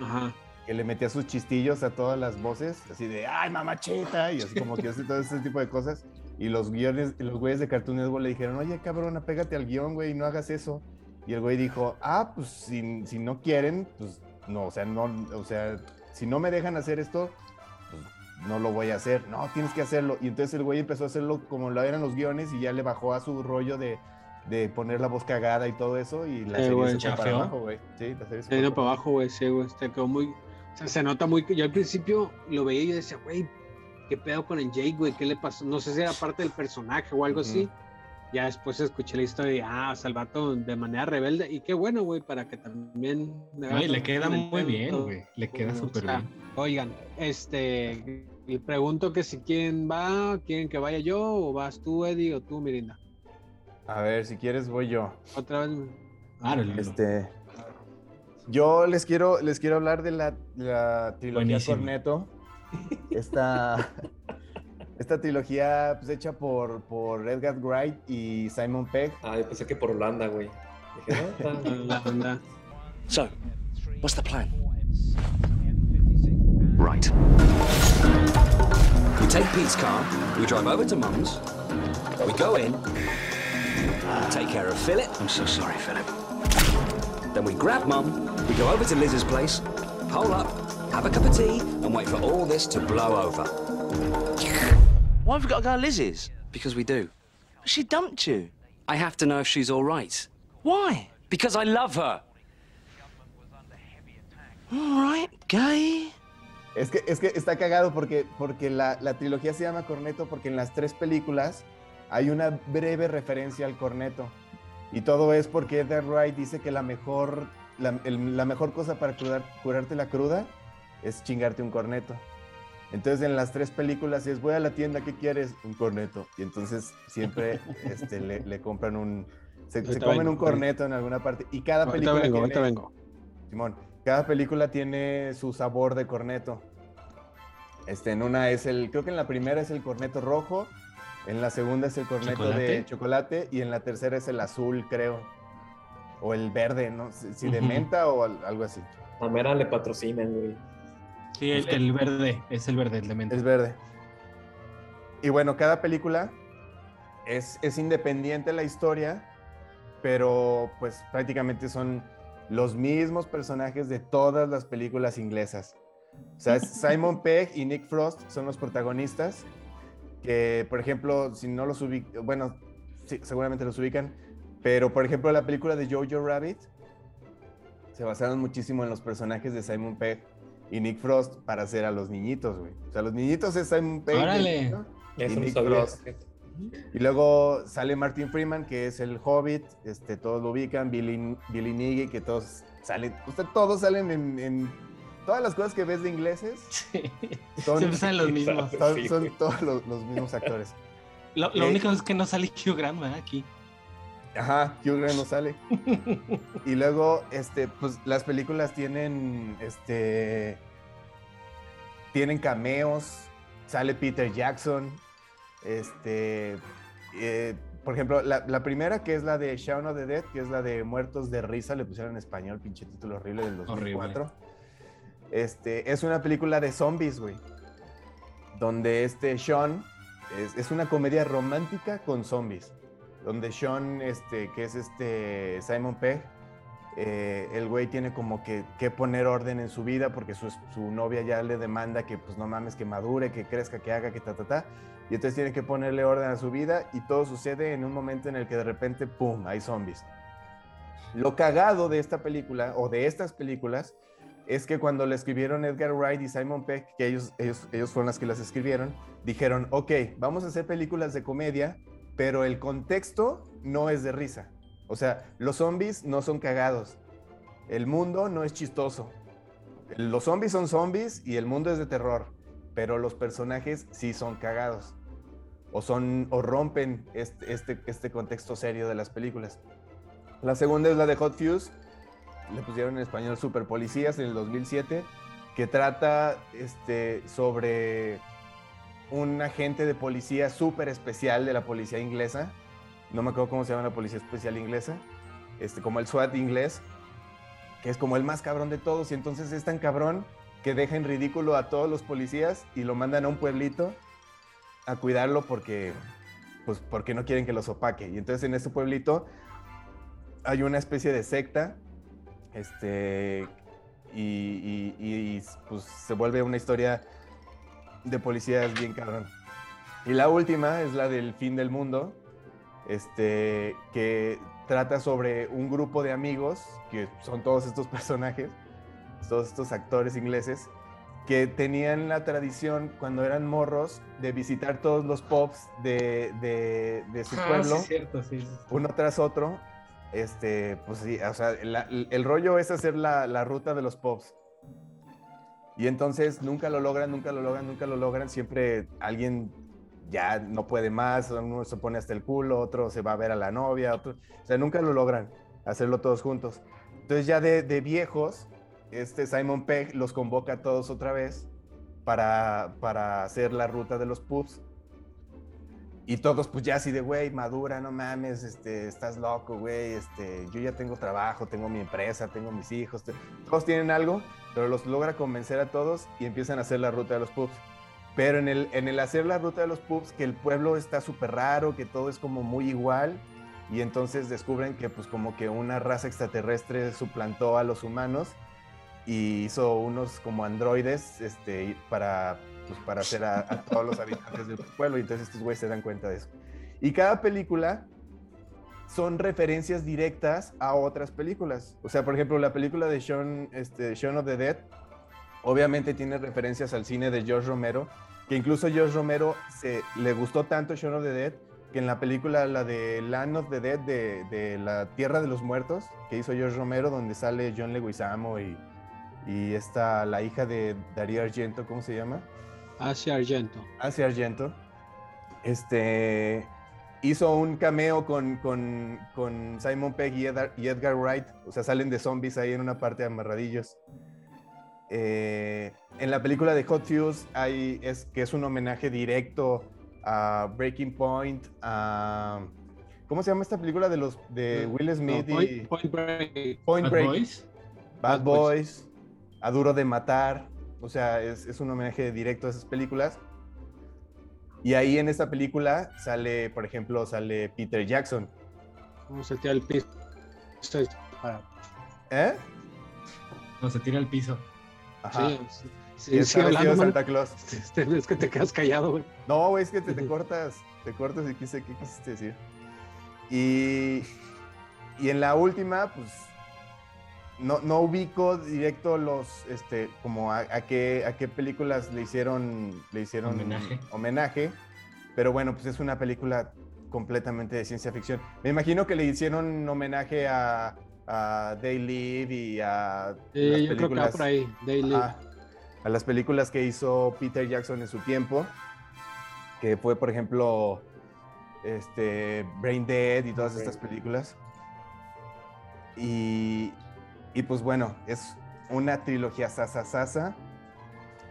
Ajá. Que le metía sus chistillos a todas las voces, así de, ay, mamacheta, y así como que hace todo ese tipo de cosas. Y los guiones, los güeyes de Cartoon Network le dijeron, oye, cabrón, apégate al guion, güey, no hagas eso. Y el güey dijo, ah, pues si, si no quieren, pues no, o sea, no, o sea, si no me dejan hacer esto, pues no lo voy a hacer. No, tienes que hacerlo. Y entonces el güey empezó a hacerlo como lo eran los guiones y ya le bajó a su rollo de, de poner la voz cagada y todo eso. Y la Eh, serie se fue para abajo, güey. Sí, la serie se Se fue vino para abajo, güey, sí, güey. Se quedó muy. O sea, se nota muy. Yo al principio lo veía y yo decía, güey, ¿qué pedo con el Jake, güey? ¿Qué le pasó? No sé si era parte del personaje o algo así. ya después escuché la historia y, ah, o sea, el vato de manera rebelde. Y qué bueno, güey, para que también... me No, y le queda muy bien, güey. Le queda O súper sea, bien. Oigan, este, y pregunto que si quién va, quieren que vaya yo, o vas tú, Eddie, o tú, Mirinda. A ver, si quieres voy yo. Otra vez. Lilo. Este, yo les quiero, les quiero hablar de la, la trilogía Buenísimo. Corneto. Esta, esta trilogía pues, hecha por, por Edgar Wright y Simon Pegg. Ah, yo pensé que por Holanda, güey. Dije, no, banda. So, what's the plan? Right. We take Pete's car, we drive over to Mum's, we go in, take care of Philip. I'm so sorry, Philip. Then we grab Mum, we go over to Liz's place, hole up, have a cup of tea, and wait for all this to blow over. Why have we got to go to Liz's? Because we do. She dumped you. I have to know if she's all right. Why? Because I love her. All right, gay. Es que, es que está cagado porque, porque la, la trilogía se llama Corneto porque en las tres películas hay una breve referencia al corneto. Y todo es porque Edgar Wright dice que la mejor, la, el- la mejor cosa para curar- curarte la cruda es chingarte un corneto. Entonces en las tres películas es voy a la tienda, ¿qué quieres? Un corneto. Y entonces siempre este, le, le compran un... Se, se comen vengo, un corneto en alguna parte. Y cada película vengo, tiene- ahorita vengo. Simón, cada película tiene su sabor de corneto. Este, en una es el, creo que en la primera es el corneto rojo, en la segunda es el corneto de ¿Chocolate? chocolate y en la tercera es el azul, creo. O el verde, ¿no? Si, si de Ujú. menta o al- algo así. A Mera le patrocinan, güey. Sí, el, el verde, es el verde, el de menta. Es verde. Y bueno, cada película es, es independiente la historia, pero pues prácticamente son los mismos personajes de todas las películas inglesas. O sea, Simon Pegg y Nick Frost son los protagonistas, que por ejemplo, si no los ubican, bueno, sí, seguramente los ubican, pero por ejemplo la película de Jojo Rabbit se basaron muchísimo en los personajes de Simon Pegg y Nick Frost para hacer a los niñitos, güey. O sea, los niñitos es Simon Pegg. Órale. Y Nick. Frost. Y luego sale Martin Freeman, que es el Hobbit, este, todos lo ubican, Billy, Billy Nighy, que todos salen, usted, todos salen en, en todas las cosas que ves de ingleses, Sí. son, Siempre salen los mismos. son- son todos los, los mismos actores. Lo, lo Eh, único es que no sale Hugh Grant, ¿verdad? Aquí. Ajá, Hugh Grant no sale. Y luego, este, pues las películas tienen, este, tienen cameos, sale Peter Jackson, este, eh, por ejemplo, la, la primera que es la de Shaun of the Dead, que es la de Muertos de Risa, le pusieron en español, pinche título horrible del 2004. Este, es una película de zombies, güey, donde este Sean, es, es una comedia romántica con zombies donde Sean, este, que es este Simon Pegg, eh, el güey tiene como que, que poner orden en su vida porque su, su novia ya le demanda que pues no mames, que madure, que crezca, que haga, que ta, ta, ta. Y entonces tiene que ponerle orden a su vida y todo sucede en un momento en el que de repente, ¡pum!, hay zombies. Lo cagado de esta película o de estas películas es que cuando le escribieron Edgar Wright y Simon Peck, que ellos, ellos, ellos fueron las que las escribieron, dijeron, ok, vamos a hacer películas de comedia, pero el contexto no es de risa. O sea, los zombies no son cagados. El mundo no es chistoso. Los zombies son zombies y el mundo es de terror, pero los personajes sí son cagados. O son o rompen este, este, este contexto serio de las películas. La segunda es la de Hot Fuse, le pusieron en español Super Policías en el 2007, que trata este, sobre un agente de policía súper especial de la policía inglesa. No me acuerdo cómo se llama la policía especial inglesa. Este, como el SWAT inglés, que es como el más cabrón de todos. Y entonces es tan cabrón que deja en ridículo a todos los policías y lo mandan a un pueblito a cuidarlo porque, pues, porque no quieren que los opaque. Y entonces en ese pueblito hay una especie de secta. Este, y, y- y, pues se vuelve una historia de policías bien cabrón. Y la última es la del fin del mundo, este, que trata sobre un grupo de amigos, que son todos estos personajes, todos estos actores ingleses, que tenían la tradición cuando eran morros de visitar todos los pubs de, de- de su Ah, pueblo, sí, cierto, sí. sí. uno tras otro. Este, pues sí, o sea, el rollo es hacer la, la ruta de los pubs. Y entonces nunca lo logran, nunca lo logran, nunca lo logran. Siempre alguien ya no puede más, uno se pone hasta el culo, otro se va a ver a la novia, otro, o sea, nunca lo logran hacerlo todos juntos. Entonces ya de, de viejos, este Simon Pegg los convoca a todos otra vez para, para hacer la ruta de los pubs. Y todos, pues ya así de, güey, madura, no mames, este, estás loco, güey, este, yo ya tengo trabajo, tengo mi empresa, tengo mis hijos, todos tienen algo, pero los logra convencer a todos y empiezan a hacer la ruta de los pubs. Pero en el, en el hacer la ruta de los pubs, que el pueblo está súper raro, que todo es como muy igual, y entonces descubren que pues como que una raza extraterrestre suplantó a los humanos y hizo unos como androides este, para, pues, para hacer a, a todos los habitantes del pueblo, y entonces estos güeyes se dan cuenta de eso. Y cada película son referencias directas a otras películas. O sea, por ejemplo, la película de Shaun, este, Shaun of the Dead, obviamente tiene referencias al cine de George Romero, que incluso George Romero se, le gustó tanto Shaun of the Dead, que en la película, la de Land of the Dead, de, de la Tierra de los Muertos, que hizo George Romero, donde sale John Leguizamo y, y está la hija de Darío Argento, ¿cómo se llama? Hacia Argento. Asia Argento, este, hizo un cameo con, con, con Simon Pegg y Edgar, y Edgar Wright, o sea, salen de zombies ahí en una parte de amarradillos. Eh, en la película de Hot Fuse hay, es, que es un homenaje directo a Breaking Point, a... ¿Cómo se llama esta película de los de Will Smith No, y Point, Point Break. Point Bad Break? Boys. Bad Bad Boys. Boys, A Duro de Matar, o sea, es, es un homenaje directo a esas películas. Y ahí en esta película sale, por ejemplo, sale Peter Jackson. Vamos a tirar el piso. ¿Eh? No, se tira al piso. Ajá. Sí, sí, sí, y está hablando. Santa Claus. Este, Es que te quedas callado, güey. No, güey, es que te, te cortas, te cortas y quise, ¿qué quisiste decir? Y, y en la última, pues, no, no ubico directo los, este, como a, a qué, a qué películas le hicieron, le hicieron Homenaje. homenaje, pero bueno, pues es una película completamente de ciencia ficción. Me imagino que le hicieron homenaje a, a They Live y a Eh, las yo creo que va películas- por ahí. Daily. Ajá. a las películas que hizo Peter Jackson en su tiempo, que fue, por ejemplo, este, Brain Dead y todas estas películas. Y, y pues bueno, es una trilogía sasa sasa.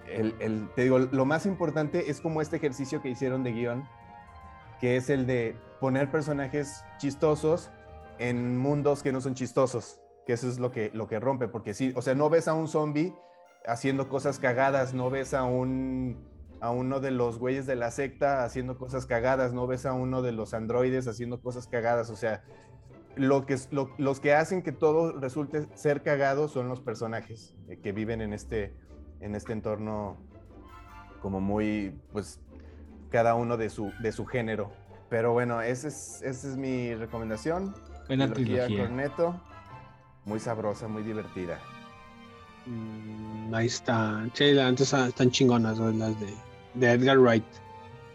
El, el- te digo, lo más importante es como este ejercicio que hicieron de guion, que es el de poner personajes chistosos en mundos que no son chistosos, que eso es lo que, lo que rompe, porque sí, o sea, no ves a un zombie haciendo cosas cagadas, no ves a un a uno de los güeyes de la secta haciendo cosas cagadas, no ves a uno de los androides haciendo cosas cagadas, o sea, lo que, es- lo- los que hacen que todo resulte ser cagado son los personajes eh, que viven en este, en este entorno como muy, pues, cada uno de su, de su género. Pero bueno, esa es, esa es mi recomendación. Buena trilogía. Corneto, muy sabrosa, muy divertida. Mm, ahí está. Sí, la antes están chingonas, las de, de Edgar Wright.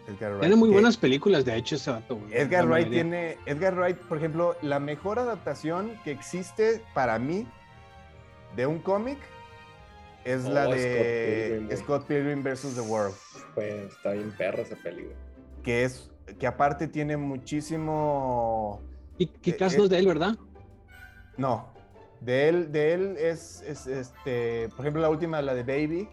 Edgar Wright, Tiene muy que- buenas películas, de hecho, ese vato, güey. Edgar Wright mayoría. tiene, Edgar Wright, por ejemplo, la mejor adaptación que existe para mí de un cómic es Oh, la Scott de. Scott Pilgrim vs. The World, Pues está bien perra esa película. que es que aparte tiene muchísimo Y qué eh, casos eh, de él, ¿verdad? no, de él de él es, es, este, por ejemplo, la última la de Baby,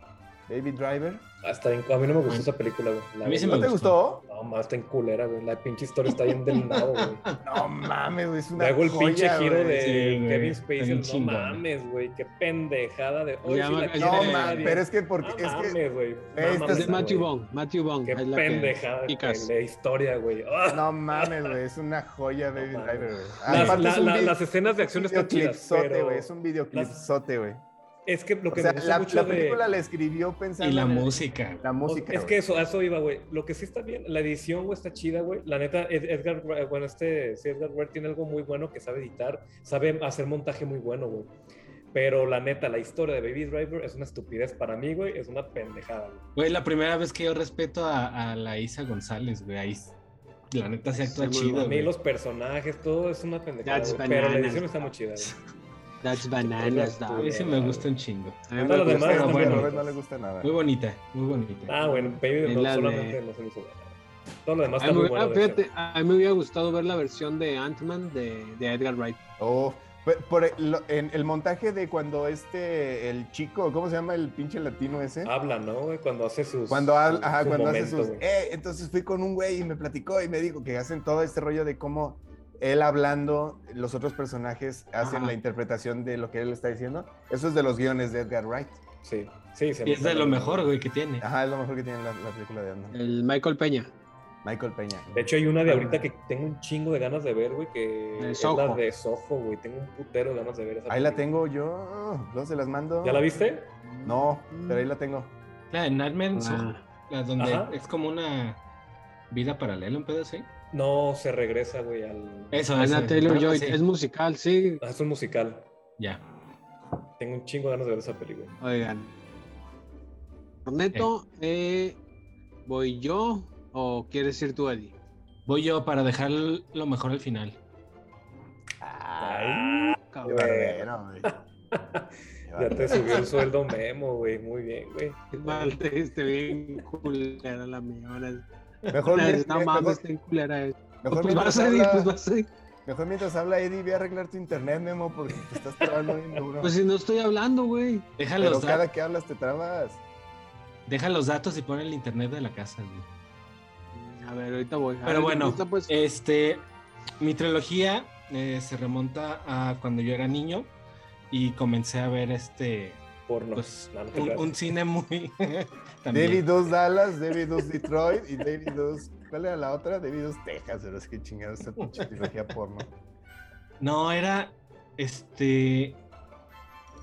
Baby Driver. Ah, bien, a mí no me gustó esa película, güey. La A mí sí. ¿No te gustó. gustó? No, más está en culera, güey. La pinche historia está bien del nabo, güey. No mames, güey, es una Luego el pinche joya, giro güey. de Sí. Kevin Spacey, no chingón. mames, güey. Qué pendejada de. Sí la quiere No, nadie. pero es que porque No es que mames, güey. Güey, No Es mames, de Matthew. Bond. Matthew Bond. Qué es la que- pendejada Chicas. de, de historia, güey. Ah. No mames, güey, es una joya Baby mames. Driver, güey. Las, la- la- escenas de acción un están chidas, es un videoclipsote, güey. Es que lo O que sea, me gusta la, mucho la de... película la escribió pensando Y la en el- música. la música, es güey. que eso, a eso iba, güey. Lo que sí está bien, la edición, güey, está chida, güey. La neta, Ed- Edgar, Wright- bueno, este, sí, Edgar Wright tiene algo muy bueno que sabe editar, sabe hacer montaje muy bueno, güey. Pero la neta, la historia de Baby Driver es una estupidez para mí, güey. Es una pendejada, güey. Güey, la primera vez que yo respeto a, a la Isa González, güey. Ahí, la neta se actúa Sí, chido, A mí güey. los personajes, todo es una pendejada. Güey, Pero la edición está muy chida, güey. That's bananas, Tú- dog. A mí sí me gusta un chingo. A mí me gusta. demás Pero bueno, bueno. a Robert no le gusta nada. Muy bonita, muy bonita. Ah, bueno, Baby Driver la de- solamente no se me hizo. Todo lo demás está muy bueno. ah, fíjate, a mí me hubiera gustado ver la versión de Ant-Man de, de Edgar Wright. Oh, por el, en el montaje de cuando este, el chico, ¿cómo se llama el pinche latino ese? Habla, ¿no? Cuando hace sus. Cuando, habla- su- ajá, su cuando hace momento, sus... güey. Eh, entonces fui con un güey y me platicó y me dijo que hacen todo este rollo de cómo él hablando, los otros personajes hacen Ajá. la interpretación de lo que él está diciendo. Eso es de los guiones de Edgar Wright. Sí, sí, se Y es de lo mejor, güey, que tiene. Ajá, es lo mejor que tiene la, la película de Ant-Man. El Michael Peña. Michael Peña. De hecho, hay una de ahorita que tengo un chingo de ganas de ver, güey, que De es la Soho. de Soho, güey. Tengo un putero de ganas de ver esa Ahí la tengo yo, luego se las mando. ¿Ya la viste? No, pero ahí la tengo. La de Nightman, Ah. la donde Ajá. es como una vida paralela, un pedo así. No, se regresa, güey, al... Eso, Ana eso, Taylor algo Joy. Es musical, sí. Ah, Es un musical. Ya. Tengo un chingo de ganas de ver esa película. Oigan. Corneto, eh, ¿voy yo o quieres ir tú, Eddie? Voy yo para dejar lo mejor al final. Ay, Cabrón. Güey. ya te subió el sueldo Memo, güey. Muy bien, güey. Mal, este bien culera la mía. Mejor, No, no mames, bien culera. eh. mejor Pues mientras vas, Eddie, habla- pues vas, Eddie. Mejor mientras habla Eddie, ve a arreglar tu internet, Memo, porque te estás trabando bien duro. Pues si no estoy hablando, güey. Deja Pero cada que hablas te trabas. deja los datos y pon el internet de la casa, güey. A ver, ahorita voy. A Pero ver, bueno, pues. este, mi trilogía eh, se remonta a cuando yo era niño y comencé a ver este, Porno. pues, No, no te un, creas. un cine muy... también. David 2 Dallas, David 2 Detroit y David 2. ¿Cuál era la otra? David 2 Texas, pero es que chingada esta pinche trilogía porno. No, era, este,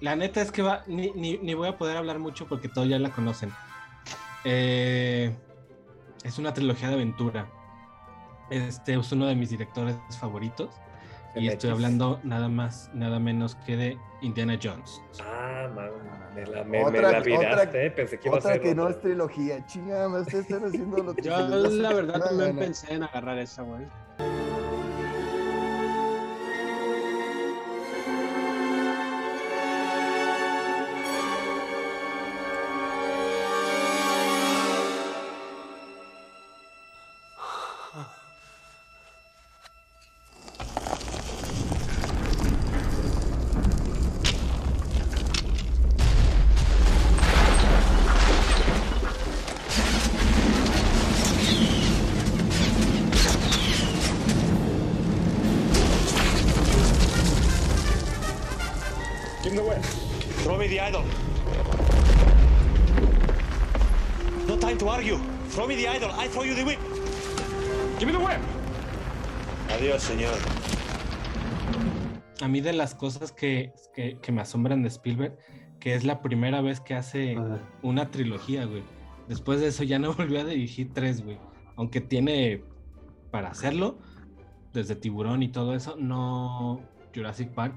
la neta es que va, ni, ni- ni voy a poder hablar mucho porque todos ya la conocen. Eh, es una trilogía de aventura. Este es uno de mis directores favoritos. Y estoy hablando nada más, nada menos que de Indiana Jones. Ah, man, me la, me, me Otra- la viraste, otra- eh. Pensé que iba a ser que no es trilogía. Chingada, ustedes están haciendo lo que Yo la verdad también pensé en agarrar esa, güey. Throw me the idol. No time to argue. Throw me the idol. I throw you the whip. Give me the whip. Adiós, señor. A mí de las cosas que, que, que me asombran de Spielberg, que es la primera vez que hace una trilogía, güey. Después de eso ya no volvió a dirigir tres, güey. Aunque tiene para hacerlo, desde Tiburón y todo eso, no Jurassic Park.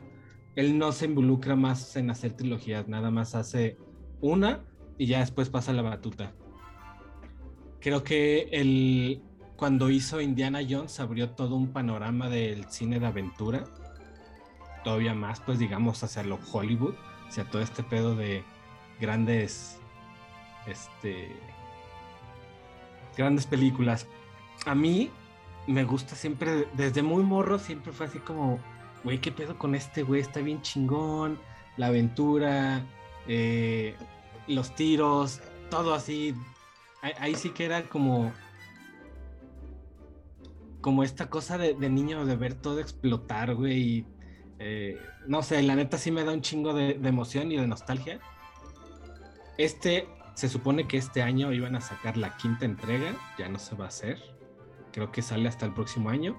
Él no se involucra más en hacer trilogías, nada más hace una y ya después pasa la batuta. Creo que el, cuando hizo Indiana Jones abrió todo un panorama del cine de aventura. Todavía más, pues digamos, hacia lo Hollywood, hacia todo este pedo de grandes, este, grandes películas. A mí me gusta siempre, desde muy morro, siempre fue así como, güey, ¿qué pedo con este güey? Está bien chingón, la aventura, eh, los tiros, todo así. Ahí, sí que era como, como esta cosa de, niño de ver todo explotar, güey. y, eh, no sé, la neta sí me da un chingo de emoción y de nostalgia. Este, se supone que este año iban a sacar la quinta entrega, ya no se va a hacer. Creo que sale hasta el próximo año.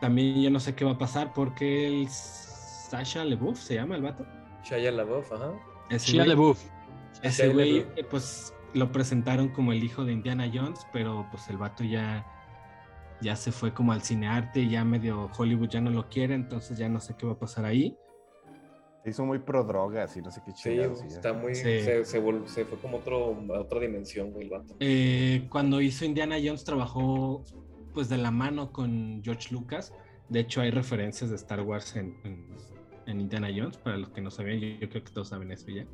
También yo no sé qué va a pasar porque el Sasha LeBouf se llama el vato. Shia LaBeouf, ajá. Ese Shia LaBeouf. ese güey, pues lo presentaron como el hijo de Indiana Jones, pero pues el vato ya, ya se fue como al cinearte, ya medio Hollywood ya no lo quiere, entonces ya no sé qué va a pasar ahí. Se hizo muy pro drogas y no sé qué Sí, chingados. y ya. está muy. Sí. Se, se vol- se fue como otro, a otra dimensión, güey, el vato. Eh, cuando hizo Indiana Jones trabajó pues de la mano con George Lucas. De hecho hay referencias de Star Wars en, en- en Indiana Jones, para los que no sabían, yo, yo creo que todos saben eso ya.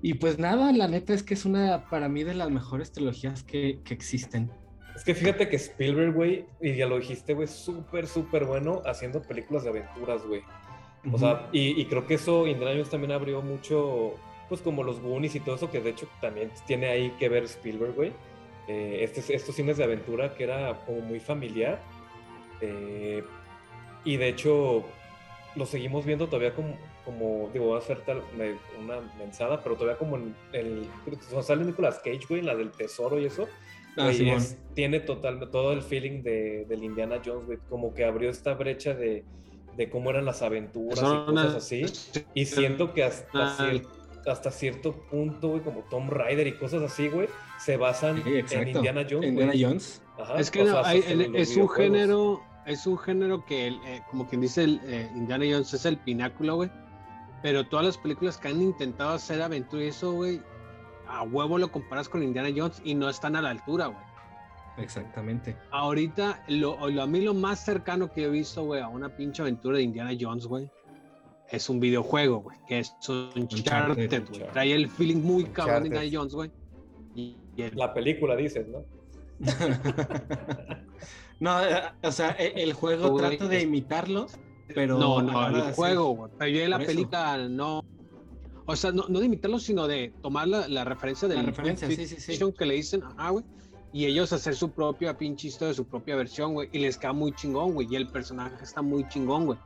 Y pues nada, la neta es que es una, para mí, de las mejores trilogías que, que existen. Es que fíjate que Spielberg, güey, y ya lo dijiste, güey, súper, súper bueno haciendo películas de aventuras, güey. O sea, y, y creo que eso Indiana Jones también abrió mucho, pues como los Goonies y todo eso, que de hecho también tiene ahí que ver Spielberg, güey. Eh, este- estos cines de aventura que era como muy familiar. eh, y de hecho lo seguimos viendo todavía como, como digo, va a ser tal, me- una mensada, pero todavía como en el... Cuando sale Nicolas Cage, güey, la del tesoro y eso. Ah, Simón. es- tiene total, todo el feeling de, del Indiana Jones, güey, como que abrió esta brecha de, de cómo eran las aventuras Son y cosas así. Y siento que hasta, Ah. Hasta cierto punto, güey, como Tom Raider y cosas así, güey, se basan Sí, en. Indiana Jones. Indiana güey. Jones. Ajá, Es que no, sea, hay- hasta el- los es un género, es un género que, el, eh, como quien dice, el, eh, Indiana Jones es el pináculo, güey. Pero todas las películas que han intentado hacer aventura y eso, güey, a huevo lo comparas con Indiana Jones y no están a la altura, güey. Exactamente. Ahorita, lo, lo- a mí lo más cercano que he visto, güey, a una pinche aventura de Indiana Jones, güey, es un videojuego, güey, que es Uncharted, güey. Uncharted. Trae el feeling muy cabrón de. Indiana Jones, güey. Y, y el- La película, dices, ¿no? no, eh, o sea, e- el juego Güey, trata de es- imitarlo, pero... no, a no, de el juego, güey. Pero yo en la Por eso. película no. O sea, no, no de imitarlo, sino de tomar la, la referencia del La referencia, sí, sí, sí. Que le dicen, ah, güey. Y ellos hacer su propia pinche historia, su propia versión, güey. Y les queda muy chingón, güey. Y el personaje está muy chingón, güey.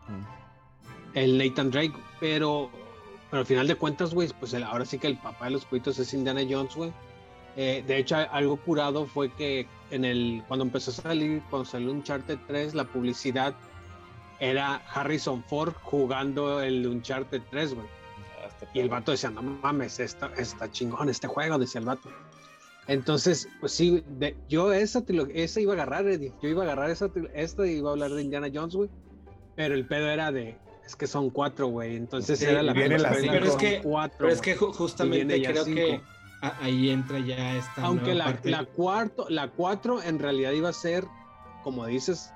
El Nathan Drake. Pero, pero al final de cuentas, güey, pues el- ahora sí que el papá de los pollitos es Indiana Jones, güey. Eh, de hecho, algo curado fue que en el, cuando empezó a salir, cuando salió Uncharted 3, la publicidad era Harrison Ford jugando el Uncharted 3, güey. Ah, Y el vato decía, no mames, está, está chingón este juego, decía el vato. Entonces, pues sí, de- yo esa, esa iba a agarrar, Eddie. Yo iba a agarrar esa, esta y iba a hablar de Indiana Jones, güey. Pero el pedo era de, es que son cuatro, güey. Entonces Sí, era la cinco. Pero es que- cuatro, Pero es que ju- justamente creo que cinco. ahí entra ya esta Aunque nueva la, parte. la cuarto, la cuatro en realidad iba a ser, como dices,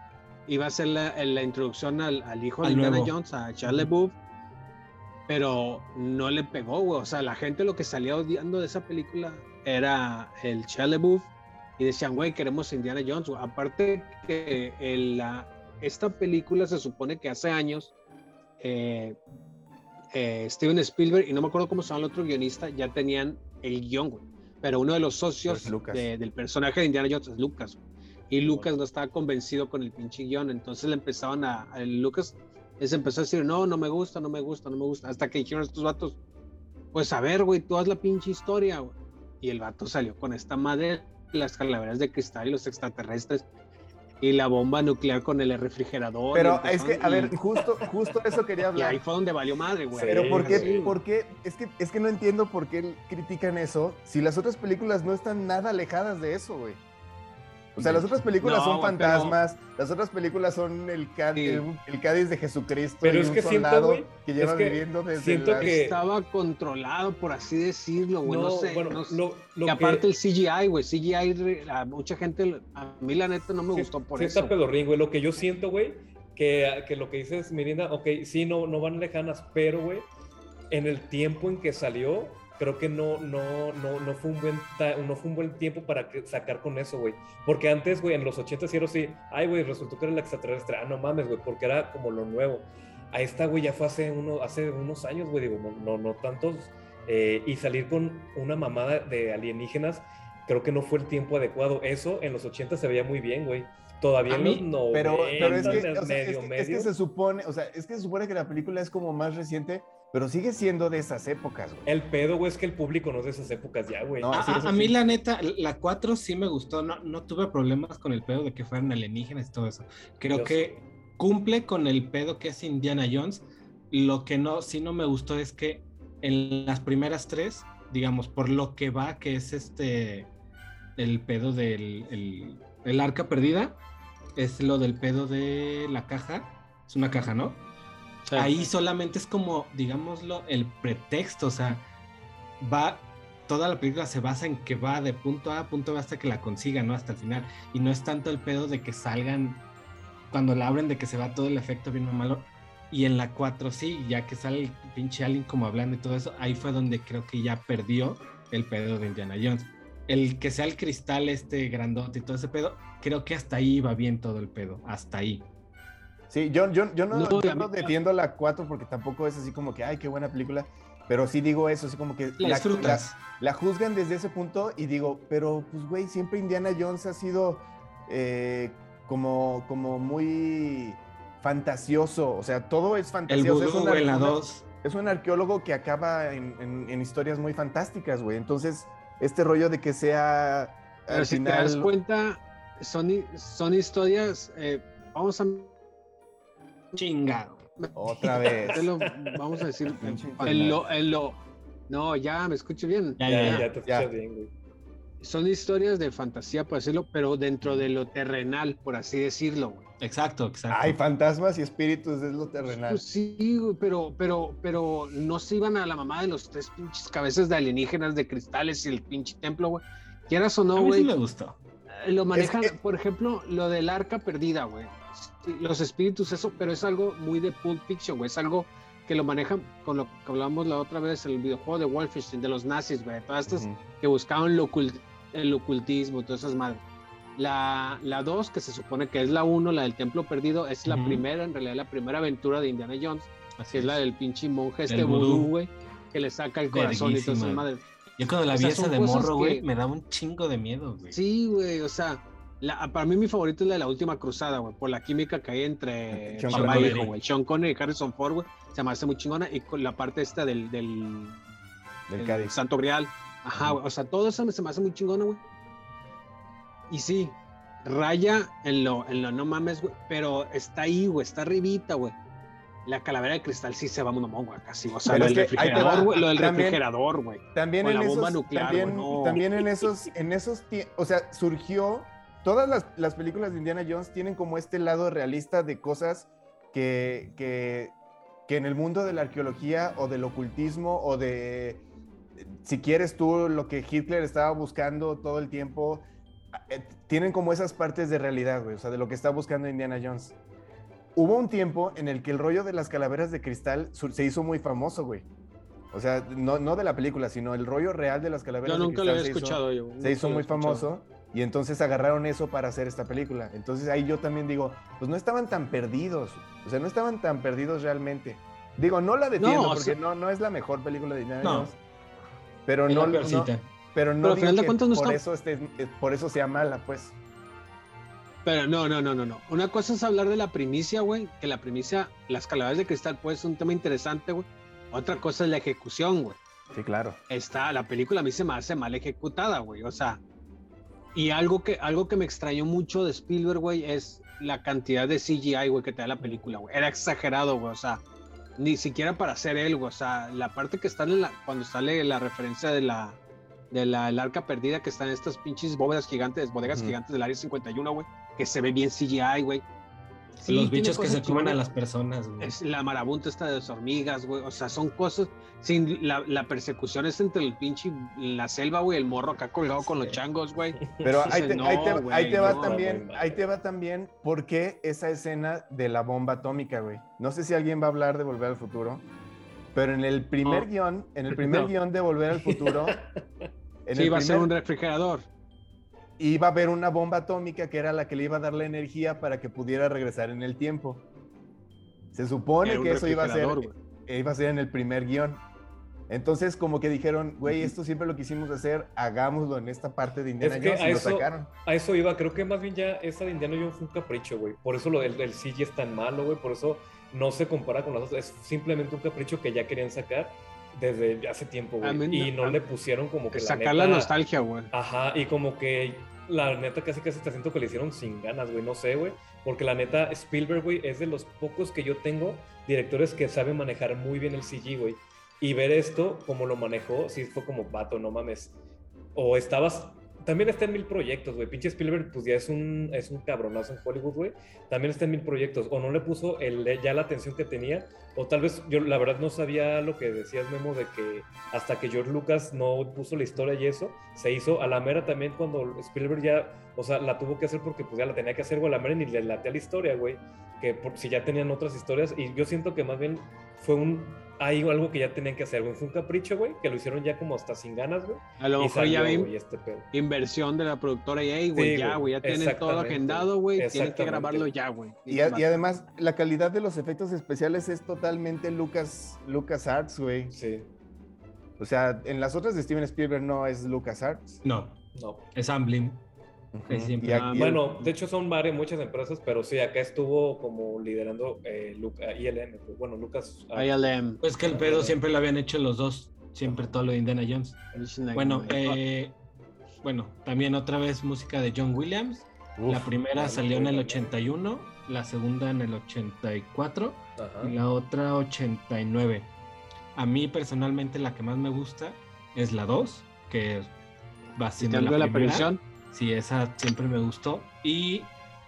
iba a ser la, la introducción al, al hijo de Indiana. Jones, a Charlie Booth, pero no le pegó, güey. O sea, la gente lo que salía odiando de esa película era el Charlie Booth y decían, güey, queremos Indiana Jones. Aparte que el- la, esta película se supone que hace años eh, eh, Steven Spielberg y no me acuerdo cómo se llama el otro guionista, ya tenían el guion, güey. Pero uno de los socios de- del personaje de Indiana Jones es Lucas. güey. Y Lucas no estaba convencido con el pinche guion. Entonces le empezaban a. a Lucas les empezó a decir: No, no me gusta, no me gusta, no me gusta. Hasta que dijeron estos vatos: Pues a ver, güey, tú haz la pinche historia, güey. Y el vato salió con esta madre, las calaveras de cristal y los extraterrestres. Y la bomba nuclear con el refrigerador. y Pero es que, a y- ver, justo, justo eso quería Y hablar. ahí fue donde valió madre, güey. Pero Sí, ¿por qué, sí. por qué? Es que, es que no entiendo por qué critican eso si las otras películas no están nada alejadas de eso, güey. O sea, las otras películas No, son güey, pero- fantasmas, las otras películas son el, Cad- Sí. el, el Cádiz de Jesucristo Pero y es un que siento, soldado güey, que lleva es que viviendo desde siento las- que- Estaba controlado, por así decirlo, güey. No, sé. bueno, no sé. lo, lo y aparte que, el CGI, güey. CGI, a mucha gente, a mí la neta no me sí- gustó por sí eso. está pedorrín, güey. Lo que yo siento, güey, que, que lo que dices, Mirinda, ok, sí, no, no van lejanas, pero, güey, en el tiempo en que salió, creo que no, no, no, no fue un buen, no fue un buen tiempo para que- sacar con eso, güey. Porque antes, güey, en los 80 sí era así, ay, güey, resultó que era el extraterrestre. Ah, no mames, güey, porque era como lo nuevo. A esta, güey, ya fue hace, uno, hace unos años, güey, digo, no, no, tantos. eh, y salir con una mamada de alienígenas, creo que no fue el tiempo adecuado. Eso en los 80 se veía muy bien, güey. Todavía A en mí- los 90, Pero, pero es, que, o sea, es medio, que- es medio. que se supone, o sea, es que se supone que la película es como más reciente, pero sigue siendo de esas épocas, güey. El pedo, güey, es que el público no es de esas épocas ya, güey. No, A, sí, a- mí sí. la neta, la 4 sí me gustó, no, no tuve problemas con el pedo de que fueran alienígenas y todo eso. Creo que cumple con el pedo que es Indiana Jones. Lo que no, sí no me gustó es que en las primeras tres, digamos, por lo que va, que es este, el pedo del el, el arca perdida, es lo del pedo de la caja. Es una caja, ¿no? Ahí solamente es como, digámoslo, el pretexto, o sea, va, toda la película se basa en que va de punto A a punto B hasta que la consiga, ¿no? Hasta el final. Y no es tanto el pedo de que salgan, cuando la abren, de que se va todo el efecto bien malo. Y en la 4 sí, ya que sale el pinche alien como hablando y todo eso, ahí fue donde creo que ya perdió el pedo de Indiana Jones. El que sea el cristal este grandote y todo ese pedo, creo que hasta ahí va bien todo el pedo, hasta ahí. Sí, yo, yo, yo no, No, yo no defiendo la 4 porque tampoco es así como que, ay, qué buena película. Pero sí digo eso, así como que La disfrutas. la juzgan desde ese punto y digo, pero pues güey, siempre Indiana Jones ha sido eh, como, como muy fantasioso, o sea, todo es El fantasioso. es, vudú, un güey, la una- 2. es un arqueólogo que acaba en, en- en historias muy fantásticas, güey. Entonces, este rollo de que sea Pero al si final... te das cuenta, son, son historias. eh, vamos a. Chingado. Otra vez. lo- vamos a decir. En lo, en lo- no, ya me escucho bien. Ya, Ya, ya, ya, te ya. escuchas bien, güey. Son historias de fantasía, por decirlo, pero dentro de lo terrenal, por así decirlo. güey. Exacto, exacto. Hay fantasmas y espíritus, es lo terrenal. Pues sí, güey, pero, pero, pero no se iban a la mamá de los tres pinches cabezas de alienígenas de cristales y el pinche templo, güey. Quieras o a no, mí sí güey. me gustó. Lo manejan, que- por ejemplo, lo del arca perdida, güey. Los espíritus, eso, pero es algo muy de Pulp Fiction, güey. Es algo que lo manejan con lo que hablamos la otra vez, el videojuego de Wolfenstein, de los nazis, güey. Todas estas Ujú. que buscaban lo ocult- el ocultismo, todas esas madres. La, la 2, que se supone que es la 1, la del templo perdido, es la Ujú. primera, en realidad la primera aventura de Indiana Jones, Así que es la es. del pinche monje este vudú, güey, que le saca el corazón y todas esas Verguísima. madres. Yo cuando la o vi sea, esa son de morro, güey, que- me daba un chingo de miedo, güey. Sí, güey, o sea, la- para mí mi favorito es la de la última cruzada, güey, por la química que hay entre Sean papá y Connery. hijo, güey. Sean Connery y Harrison Ford, güey, se me hace muy chingona y con la parte esta del, del, Del. Santo Grial. Ajá, güey, o sea, todo eso se me hace muy chingona, güey. Y sí, raya en lo, en lo no mames, güey, pero está ahí, güey, está arribita, güey. La calavera de cristal sí se va muy mamón, güey, casi. O sea, Pero lo del refrigerador, güey, lo del también- refrigerador, güey. También Con en la bomba esos, nuclear, también, güey, no. también en esos, en esos, o sea, surgió, todas las, las películas de Indiana Jones tienen como este lado realista de cosas que, que, que en el mundo de la arqueología o del ocultismo o de, si quieres tú, lo que Hitler estaba buscando todo el tiempo, eh, tienen como esas partes de realidad, güey, o sea, de lo que está buscando Indiana Jones. Hubo un tiempo en el que el rollo de las calaveras de cristal se hizo muy famoso, güey. O sea, no, no de la película, sino el rollo real de las calaveras Yo de nunca lo cristal había se hizo- escuchado yo. se hizo muy escuchado. famoso y entonces agarraron eso para hacer esta película. Entonces ahí yo también digo, pues no estaban tan perdidos, o sea, no estaban tan perdidos realmente. Digo, no la defiendo No, porque sea- no, no es la mejor película de Indiana No. Jones, pero no, no- pero no Pero digo que por está- eso eh, por eso sea mala, pues. Pero no, no, no, no, no. Una cosa es hablar de la primicia, güey, que la primicia, las calaveras de cristal, pues es un tema interesante, güey. Otra cosa es la ejecución, güey. Sí, claro. Está, la película a mí se me hace mal ejecutada, güey. O sea, y algo que, algo que me extrañó mucho de Spielberg, güey, es la cantidad de CGI, güey, que te da la película, güey. Era exagerado, güey. O sea, ni siquiera para hacer él, güey. O sea, la parte que está en la, cuando sale la referencia de la, de la el arca perdida, que están estas pinches bóvedas gigantes, bodegas gigantes del área 51, güey, que se ve bien CGI, güey. Sí, Los bichos que se comen a las personas, güey. Es la marabunta esta de las hormigas, güey. O sea, son cosas. Sin la, la persecución es entre el pinche la selva, güey, el morro acá colgado con los changos, güey. Pero ahí te, No, ahí te- güey, ahí te va no, también, güey. ahí te va también por qué esa escena de la bomba atómica, güey. No sé si alguien va a hablar de Volver al Futuro, pero en el primer guion, en el primer No. guion de Volver al Futuro, en Sí, el iba a ser un refrigerador. Iba a haber una bomba atómica que era la que le iba a dar la energía para que pudiera regresar en el tiempo. Se supone que eso iba a ser, güey. iba a ser en el primer guion. Entonces, como que dijeron, güey, esto siempre lo quisimos hacer, hagámoslo en esta parte de Indiana Es que Jones a y lo eso- sacaron. A eso iba, creo que más bien ya esa de Indiana Jones fue un capricho, güey. Por eso lo del, del CG es tan malo, güey. Por eso no se compara con las otras. Es simplemente un capricho que ya querían sacar desde hace tiempo, güey. no- Y no le pusieron como que Sacar la nostalgia, güey. Ajá, y como que la neta casi casi te siento que le hicieron sin ganas, güey. No sé, güey. Porque la neta Spielberg, güey, es de los pocos que yo tengo directores que saben manejar muy bien el CG, güey. Y ver esto, como lo manejó, sí fue como, vato, no mames. O estabas también está en mil proyectos, güey. Pinche Spielberg, pues ya es un, es un cabronazo en Hollywood, güey. También está en mil proyectos. O no le puso el, ya la atención que tenía. O tal vez yo, la verdad, no sabía lo que decías, Memo, de que hasta que George Lucas no puso la historia y eso, se hizo a la mera también cuando Spielberg ya, o sea, la tuvo que hacer porque pues ya la tenía que hacer, güey, a la mera ni le late a la historia, güey. Que por, si ya tenían otras historias. Y yo siento que más bien fue un hay algo que ya tenían que hacer, güey. Fue un capricho, güey, que lo hicieron ya como hasta sin ganas, güey. A lo mejor ya vi güey, este pedo. inversión de la productora y, güey, Sí, ya, güey, ya tienen todo agendado, güey, tienes que grabarlo ya, güey. Y, y además, la calidad de los efectos especiales es totalmente Lucas, Lucas Arts, güey. Sí, O sea, en las otras de Steven Spielberg no es Lucas Arts. No, no. es Amblin. Y aquí- Ah, Bueno, de hecho son varias, muchas empresas, pero sí, acá estuvo como liderando eh, Luca- ILM, pues, bueno, Lucas. ah, ILM. Pues que el pedo siempre lo habían hecho los dos, siempre todo lo de Indiana Jones. Bueno, eh, bueno, también otra vez música de John Williams. la primera salió en el vale. 81, la segunda en el 84 Ajá. y la otra 89. A mí personalmente la que más me gusta es la 2, que va siendo ¿Quitando la, la primera. prisión? Sí, esa siempre me gustó. Y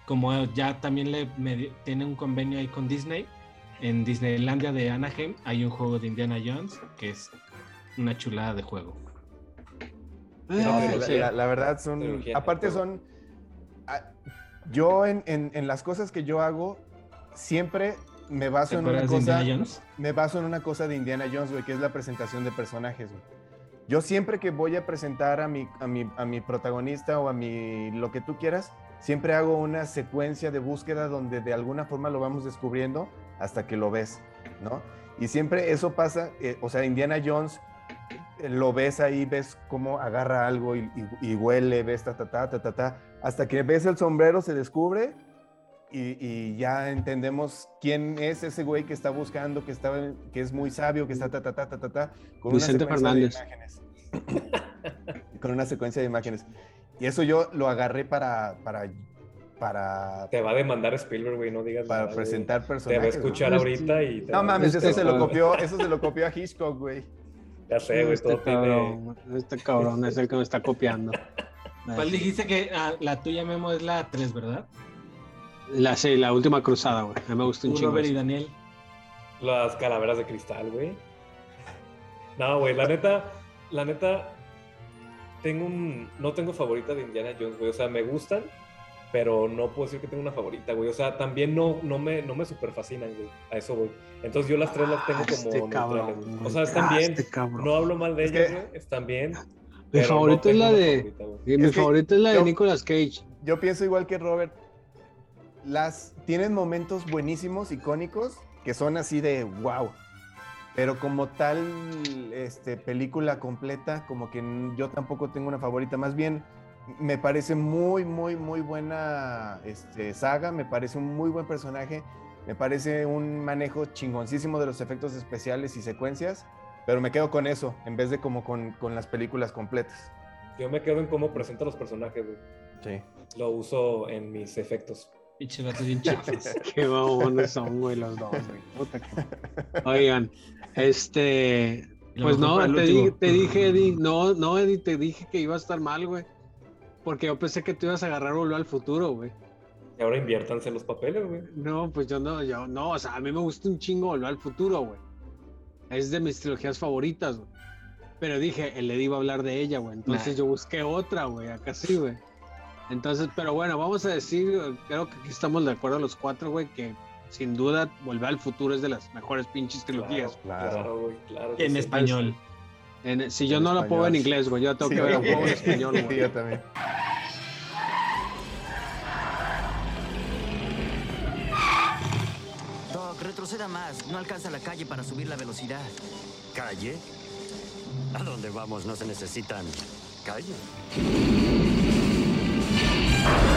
como ya también le me- tiene un convenio ahí con Disney, en Disneylandia de Anaheim hay un juego de Indiana Jones que es una chulada de juego. No, Ah, sí, la, sí. la- la verdad son. Aparte son. ah, Yo en, en- en las cosas que yo hago, siempre me baso ¿Te en una cosa. Indiana Jones? Me baso en una cosa de Indiana Jones, güey, que es la presentación de personajes, güey. Yo siempre que voy a presentar a mi, a mi, a mi protagonista o a mi lo que tú quieras, siempre hago una secuencia de búsqueda donde de alguna forma lo vamos descubriendo hasta que lo ves, ¿no? Y siempre eso pasa, eh, o sea, Indiana Jones eh, lo ves ahí, ves cómo agarra algo y, y- y huele, ves ta, ta, ta, ta, ta, ta, hasta que ves el sombrero, se descubre y, y ya entendemos quién es ese güey que está buscando, que, está, que es muy sabio, que está ta, ta, ta, ta, ta, ta, con Vicente una secuencia Fernández. de imágenes. con una secuencia de imágenes. Y eso yo lo agarré para, para, para, Te va a demandar Spielberg, güey, no digas para nada, güey. presentar Te personajes. va a güey. escuchar ahorita y te No va- mames, eso se lo copió, eso se lo copió a Hitchcock, güey. Ya sé, güey, Este todo tiene... cabrón, este cabrón es el que me está copiando. ¿Cuál dijiste que ah, la tuya, Memo, es la 3, verdad? La, sí, la última cruzada, güey. A mí me gusta un chingo. Robert y. Daniel. Las calaveras de cristal, güey. No, güey, la neta, la neta, tengo un, no tengo favorita de Indiana Jones, güey. O sea, me gustan, pero no puedo decir que tengo una favorita, güey. O sea, también no, no me, no me super fascinan, güey. A eso, güey. Entonces yo las tres las tengo Ah, como este neutrales, cabrón, güey. O sea, están ah, bien. este. No hablo mal de Es ellas, que- güey. Están bien. Mi no favorita es la de. favorita, mi Es favorita es la de yo- Nicolas Cage. Yo pienso igual que Robert. Las tienen momentos buenísimos, icónicos, que son así de wow. Pero como tal, este, película completa, como que yo tampoco tengo una favorita. Más bien, me parece muy, muy, muy buena este, saga. Me parece un muy buen personaje. Me parece un manejo chingoncísimo de los efectos especiales y secuencias. Pero me quedo con eso, en vez de como con, con las películas completas. Yo me quedo en cómo presenta los personajes, güey. Sí. Lo uso en mis efectos. Pinche vatos bien chafas. Qué babones son, güey, los dos, güey. Puta que- Oigan, este. Pues no, te, di- te dije, Eddie. No, no, Eddie, te dije que iba a estar mal, güey. Porque yo pensé que tú ibas a agarrar volver al futuro, güey. Y ahora inviértanse los papeles, güey. No, pues yo no, yo no, o sea, a mí me gusta un chingo volver al futuro, güey. Es de mis trilogías favoritas, güey. Pero dije, el Eddie iba a hablar de ella, güey. Entonces Nah. yo busqué otra, güey, acá sí, güey. Entonces, pero bueno, vamos a decir, creo que aquí estamos de acuerdo los cuatro, güey, que sin duda Volver al futuro es de las mejores pinches trilogías. Claro, claro, güey, claro. En sí. español. En- si yo En no la puedo en español. inglés, güey, yo tengo Sí, que ver en español, Sí, güey. yo también. Doc, retroceda más. No alcanza la calle para subir la velocidad. ¿Calle? ¿A dónde vamos? No se necesitan calle. Thank you.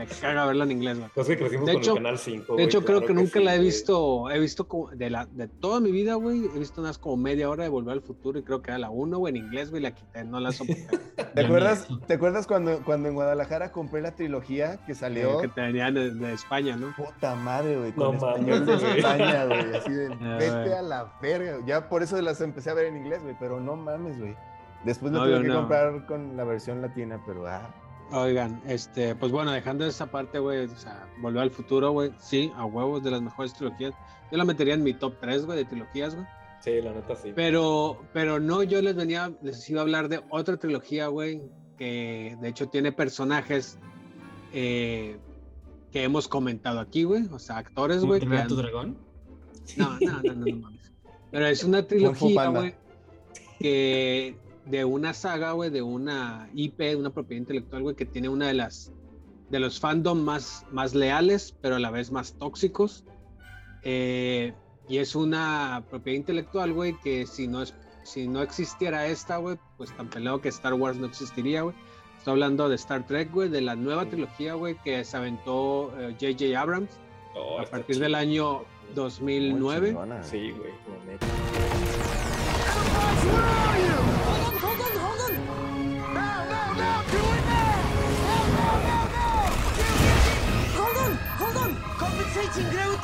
Me caga verla en inglés, güey. Que crecimos De con hecho- el canal 5. De hecho, güey, creo claro que nunca sí, la he visto, he visto como de la de toda mi vida, güey, he visto unas como media hora de Volver al Futuro y creo que era la 1, güey, en inglés, güey, la quité, no la soporté. ¿Te acuerdas, ¿Te acuerdas cuando, cuando en Guadalajara compré la trilogía que salió? que tenían de, de España, ¿no? Puta madre, güey, No con español mames, de. España, güey, así de vete a la verga. Ya por eso las empecé a ver en inglés, güey, pero no mames, güey. Después lo No, tuve que no. comprar con la versión latina, pero ah, Oigan, este, pues bueno, dejando esa parte, güey, o sea, Volver al Futuro, güey, sí, a huevos de las mejores trilogías. Yo la metería en mi top 3, güey, de trilogías, güey. Sí, la neta sí. Pero, pero no, yo les venía, les iba a hablar de otra trilogía, güey, que de hecho tiene personajes eh, que hemos comentado aquí, güey, o sea, actores, güey. que ¿Entrenar a tu dragón? No, no, no, no, no mames. Pero es una trilogía, güey, que de una saga, güey, de una IP, de una propiedad intelectual, güey, que tiene una de las de los fandom más, más leales, pero a la vez más tóxicos. Eh, y es una propiedad intelectual, güey, que si no es si no existiera esta, güey, pues tan pelado que Star Wars no existiría, güey. Estoy hablando de Star Trek, güey, de la nueva trilogía, güey, que se aventó eh, J.J. Abrams Oh, a partir del año muy 2009. chingona. Sí, güey, la neta.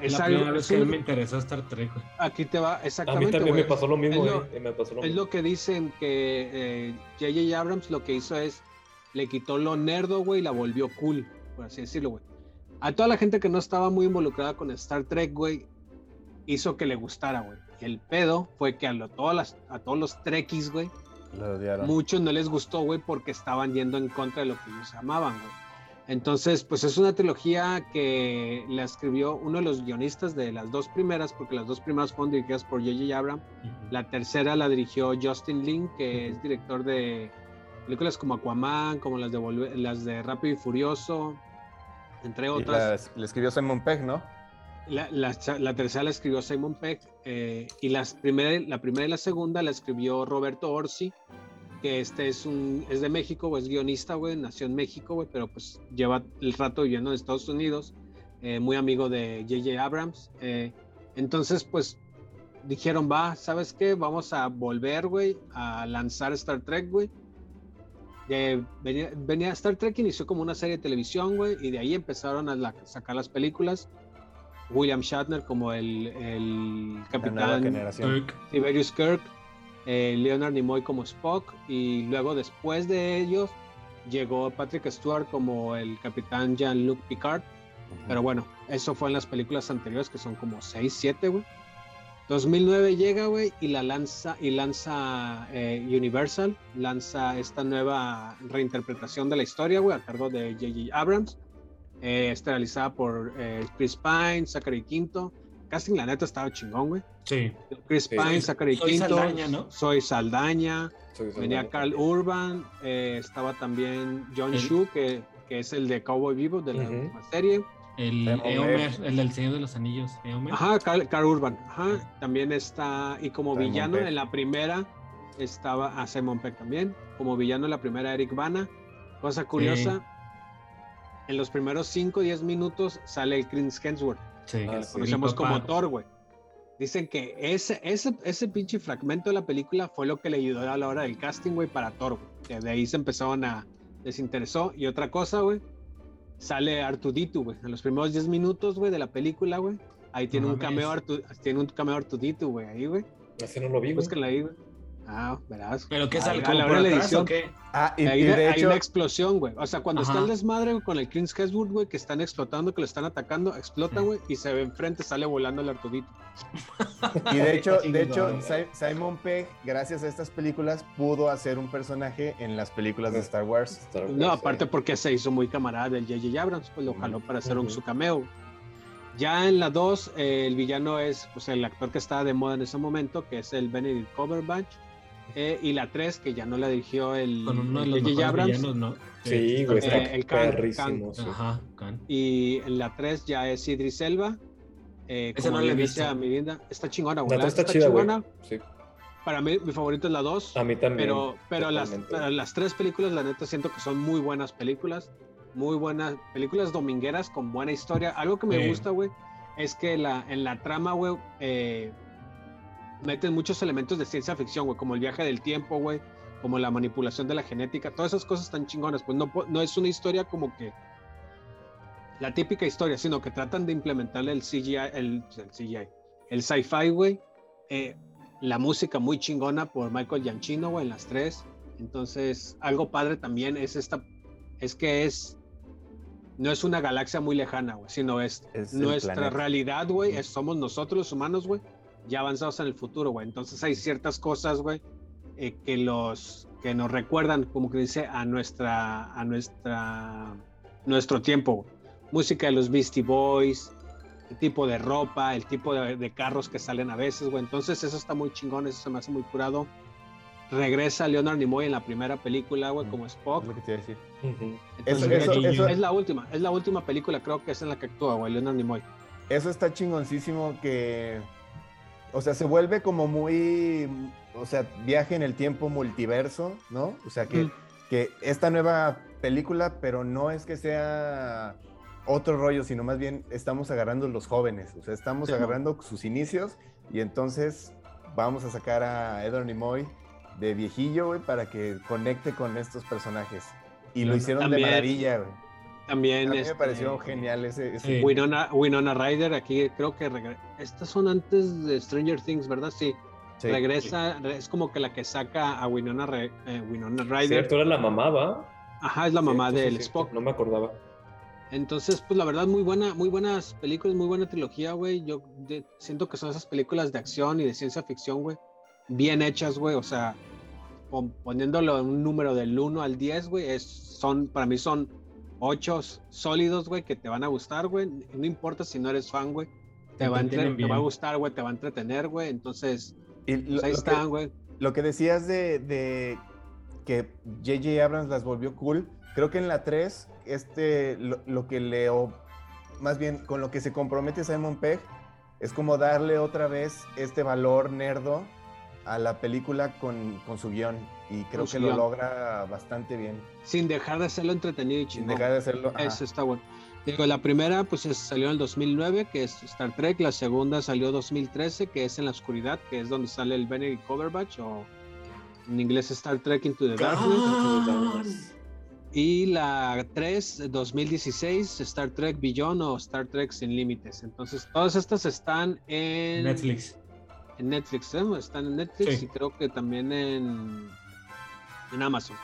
Es la algo- primera vez que a mí un- me interesó Star Trek. Aquí te va, A mí exactamente. también me pasó lo mismo, Es lo- güey. Me pasó lo Es mismo. lo que dicen que eh, J.J. Abrams lo que hizo es le quitó lo nerdo, güey, y la volvió cool, por así decirlo, güey. A toda la gente que no estaba muy involucrada con Star Trek, güey, hizo que le gustara, güey. El pedo fue que a, lo- todas las- a todos los Trekkies, güey, muchos no les gustó, güey, porque estaban yendo en contra de lo que ellos amaban, güey. Entonces, pues es una trilogía que la escribió uno de los guionistas de las dos primeras, porque las dos primeras fueron dirigidas por J.J. Abrams. La tercera la dirigió Justin Lin, que es director de películas como Aquaman, como las de, Volve- las de Rápido y Furioso, entre otras. le escribió Simon Pegg, ¿no? La, la- la tercera la escribió Simon Peck eh, y las primera, la primera y la segunda la escribió Roberto Orsi, que este es un es de México, o es guionista, güey, nació en México, güey, pero pues lleva el rato viviendo en Estados Unidos, eh, muy amigo de J.J. Abrams. eh, entonces, pues dijeron, va, ¿sabes qué? Vamos a volver, güey, a lanzar Star Trek, güey. Venía, venía Star Trek inició como una serie de televisión, güey, y de ahí empezaron a la- sacar las películas. William Shatner como el, capitán. Kirk. Tiberius Kirk, eh, Leonard Nimoy como Spock, y luego después de ellos llegó Patrick Stewart como el capitán Jean-Luc Picard. Pero bueno, eso fue en las películas anteriores, que son como 6, 7, güey. 2009 llega, güey, y la lanza, y lanza eh, Universal, lanza esta nueva reinterpretación de la historia, güey, a cargo de J.J. Abrams, eh, está realizada por eh, Chris Pine, Zachary Quinto. Casting, la neta, estaba chingón, güey. Sí. Chris Sí, Pine, soy- Zachary soy Quinto, Saldaña, ¿no? Soy Saldaña, Soy venía Saldaña Carl. Urban, eh, estaba también John El- Shu, que, que es el de Cowboy Vivo de la Ujú. última serie. El Eomer. El del Señor de los Anillos. Eomer. Ajá, Carl, Carl Urban. Ajá, también está, y como Simon villano en la primera estaba a Simon Peck también, como villano en la primera Eric Bana. Cosa curiosa, en los primeros 5 o 10 minutos sale el Chris Hemsworth, sí. que Ah, sí. conocemos como Thor, güey. Dicen que ese, ese, ese pinche fragmento de la película fue lo que le ayudó a la hora del casting, güey, para Thor. Que de ahí se empezaron a... Les interesó. Y otra cosa, güey, sale Artuditu, güey. En los primeros 10 minutos, güey, de la película, güey. Ahí tiene No un cameo. Artu, tiene un cameo Artuditu, güey, ahí, güey. Ese no lo vi. Búscala ahí, güey. Ah, verás. ¿Pero qué Ah, sale? a ¿Como la hora de la edición. Ah, y, Ahí y de- hay hecho, una explosión, güey. O sea, cuando está Ajá. el desmadre güey, con el Chris Hemsworth, güey, que están explotando, que lo están atacando, explotan, Sí. güey, y se ve enfrente, sale volando el Artudito. y de hecho, de hecho, Simon Pegg, gracias a estas películas, pudo hacer un personaje en las películas de Star Wars. Star Wars, No, sí. aparte porque se hizo muy camarada del J.J. Abrams, pues lo jaló para hacer un, Ujú. su cameo. Ya en la 2, el villano es pues, el actor que estaba de moda en ese momento, que es el Benedict Cumberbatch. Eh, y la 3, que ya no la dirigió el Con uno de el los Abrams. villanos, ¿no? Sí, güey, está Eh, el Khan. Khan. sí. Ajá, Khan. Y en la 3 ya es Idris Elba. Eh, Esa como no la he le dice visto. a mi linda, está chingona, güey. La la tres está está chida, güey. chingona. Sí, Para mí, mi favorito es la 2. a mí también. Pero, pero las, pero las tres películas, la neta, siento que son muy buenas películas. Muy buenas películas domingueras con buena historia. Algo que me Sí. gusta, güey, es que la, en la trama, güey, eh, meten muchos elementos de ciencia ficción, güey, como el viaje del tiempo, güey, como la manipulación de la genética. Todas esas cosas están chingonas. Pues no, no es una historia como que la típica historia, sino que tratan de implementarle el CGI, el, el CGI, el sci-fi, güey. eh, la música muy chingona por Michael Giacchino, güey, en las tres. Entonces, algo padre también es esta, es que es, no es una galaxia muy lejana, güey, sino es, Es nuestra realidad, güey, somos nosotros los humanos, güey, ya avanzados en el futuro, güey. Entonces hay ciertas cosas, güey, eh, que los, que nos recuerdan, como que dice, a nuestra, a nuestra, nuestro tiempo, güey. Música de los Beastie Boys, el tipo de ropa, el tipo de, de carros que salen a veces, güey. Entonces eso está muy chingón, eso se me hace muy curado. Regresa Leonard Nimoy en la primera película, güey, como Spock. Es lo que te iba a decir. Entonces, Eso- eso- es, eso- es la última, es la última película, creo que es en la que actúa, güey, Leonard Nimoy. Eso está chingoncísimo que, o sea, se vuelve como muy, o sea, viaje en el tiempo multiverso, ¿no? O sea, que, Mm. que esta nueva película, pero no es que sea otro rollo, sino más bien estamos agarrando los jóvenes, o sea, estamos Sí, agarrando sus inicios y entonces vamos a sacar a Edward Nimoy de viejillo, güey, para que conecte con estos personajes. Y lo hicieron también- de maravilla, güey. También A mí me este, pareció genial ese... ese- Sí. Winona, Winona Ryder, aquí creo que regre- estas son antes de Stranger Things, ¿verdad? Sí. sí. Regresa, re- es como que la que saca a Winona, Re- eh, Winona Ryder. Cierto, era la mamá, ¿va? Ajá, es la mamá sí, del. Spock. No me acordaba. Entonces, pues la verdad, muy buena, muy buenas películas, muy buena trilogía, güey. Yo de- siento que son esas películas de acción y de ciencia ficción, güey. Bien hechas, güey. O sea, pon- poniéndolo en un número del 1 al 10, güey, es, son, para mí son ocho sólidos, güey, que te van a gustar, güey. No importa si no eres fan, güey. Te, Te va a entre- te va a gustar, güey, te va a entretener, güey. Entonces, Y pues lo- ahí están, güey. lo que decías de, de que J.J. Abrams las volvió cool, creo que en la 3, este, lo, lo que le, o más bien con lo que se compromete Simon Pegg, es como darle otra vez este valor nerdo a la película con, con su guion. Y creo su que lo logra bastante bien. Sin dejar de hacerlo entretenido y Sin chingón. dejar de hacerlo. ajá. Eso está bueno. Digo, la primera pues es- salió en el 2009, que es Star Trek. La segunda salió en 2013, que es En la Oscuridad, que es donde sale el Benedict Cumberbatch, o en inglés Star Trek Into the Darkness. Y la 3, 2016, Star Trek Beyond o Star Trek Sin Límites. Entonces, todas estas están en Netflix. En Netflix, ¿eh? Están en Netflix Sí. y creo que también en, en Amazon.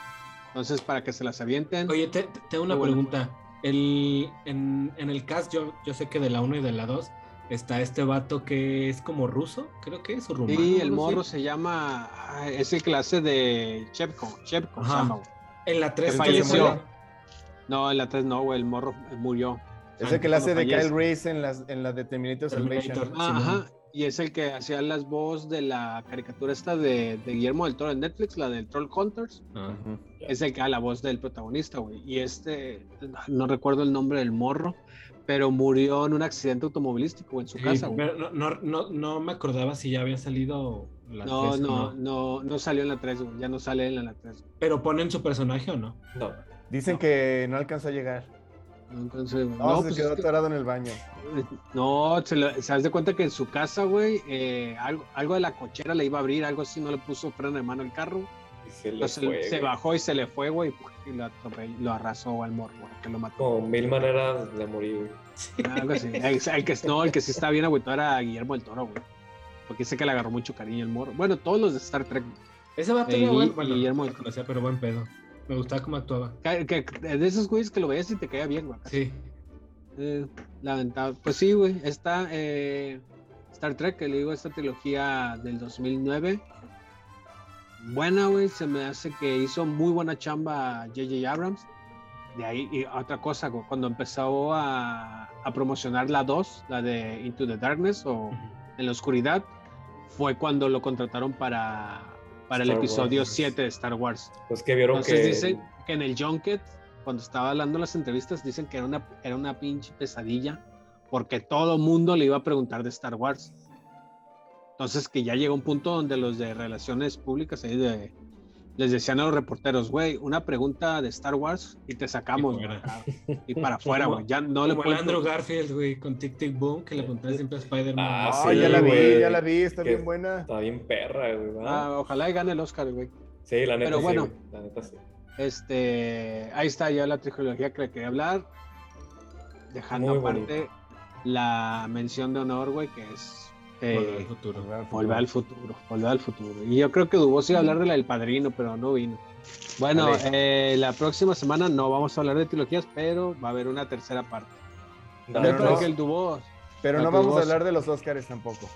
Entonces, para que se las avienten. Oye, te, te- tengo una bueno. pregunta. El, en, en el cast, yo, yo sé que de la 1 y de la 2 está este vato que es como ruso, creo que es o rumano. Sí, el morro se llama. ay, Es el clase de Chepko. Chepko. En la 3 Que falleció. No, en la 3 no, güey. El morro murió. Es el que le hace de Kyle. Reese en, las, en la de Terminator Salvation. Terminator. Ajá. Y es el que hacía las voz de la caricatura esta de, de Guillermo del Toro en Netflix, la del Troll Hunters. Ujú. Es el que da la voz del protagonista, güey. Y este, no recuerdo el nombre del morro, pero murió en un accidente automovilístico en su Sí, casa, güey. pero no, no, no, no me acordaba si ya había salido la No, 3 o no, no, no salió en la 3, güey. Ya no sale en la 3. Pero ponen su personaje o no. No. Dicen que no alcanzó a llegar. Entonces, No, no, se pues quedó que- atorado en el baño. no, se, lo- se das de cuenta que en su casa, güey, eh, algo, algo de la cochera le iba a abrir, algo así, no le puso freno de mano al carro. Y se le Entonces fue, se bajó y se le fue, güey, y lo, atropelló- lo arrasó al morro, güey, que lo mató. Como mil maneras de morir, güey. Algo así. El, el que, no, el que sí está bien agüitado era Guillermo del Toro, güey. Porque sé que le agarró mucho cariño el morro. Bueno, todos los de Star Trek. Ese vato Eh, era bueno, bueno, Guillermo no del lo conocía, pero buen pedo. Me gustaba cómo actuaba. Que- que- de esos güeyes que lo veías y te caía bien, güey. Sí. Eh, lamentable. Pues sí, güey. Está eh, Star Trek, que le digo, esta trilogía del 2009. Buena, güey. Se me hace que hizo muy buena chamba J.J. Abrams. De ahí, y otra cosa, güey, cuando empezó a, a promocionar la 2, la de Into the Darkness o En la Oscuridad, fue cuando lo contrataron para, para el Star episodio Wars. 7 de Star Wars. Pues que vieron Entonces que. dicen que en el Junket, cuando estaba hablando las entrevistas, dicen que era una, era una pinche pesadilla porque todo mundo le iba a preguntar de Star Wars. Entonces que ya llegó un punto donde los de relaciones públicas ahí de- les decían a los reporteros, güey, una pregunta de Star Wars y te sacamos, acá. y para afuera, güey. Ya no le Como Andrew Garfield, güey, con Tic Tic Boom, que le preguntaba siempre a Spider-Man. Ah, Ah, sí, ya la vi, ya la vi, está Que bien buena. Está bien perra, güey. Ah, ojalá y gane el Oscar, güey. sí, la neta pero sí, bueno. La neta sí. Este, ahí está ya la trilogía que le quería hablar. Dejando Muy aparte la mención de honor, güey, que es eh, Volver al futuro. Volver al futuro. Volver al futuro. Y yo creo que Dubos iba a hablar de la del padrino, pero no vino. Bueno, eh, la próxima semana no vamos a hablar de trilogías, pero va a haber una tercera parte. Yo creo que el Dubos. Pero no vamos a hablar de los Oscars tampoco.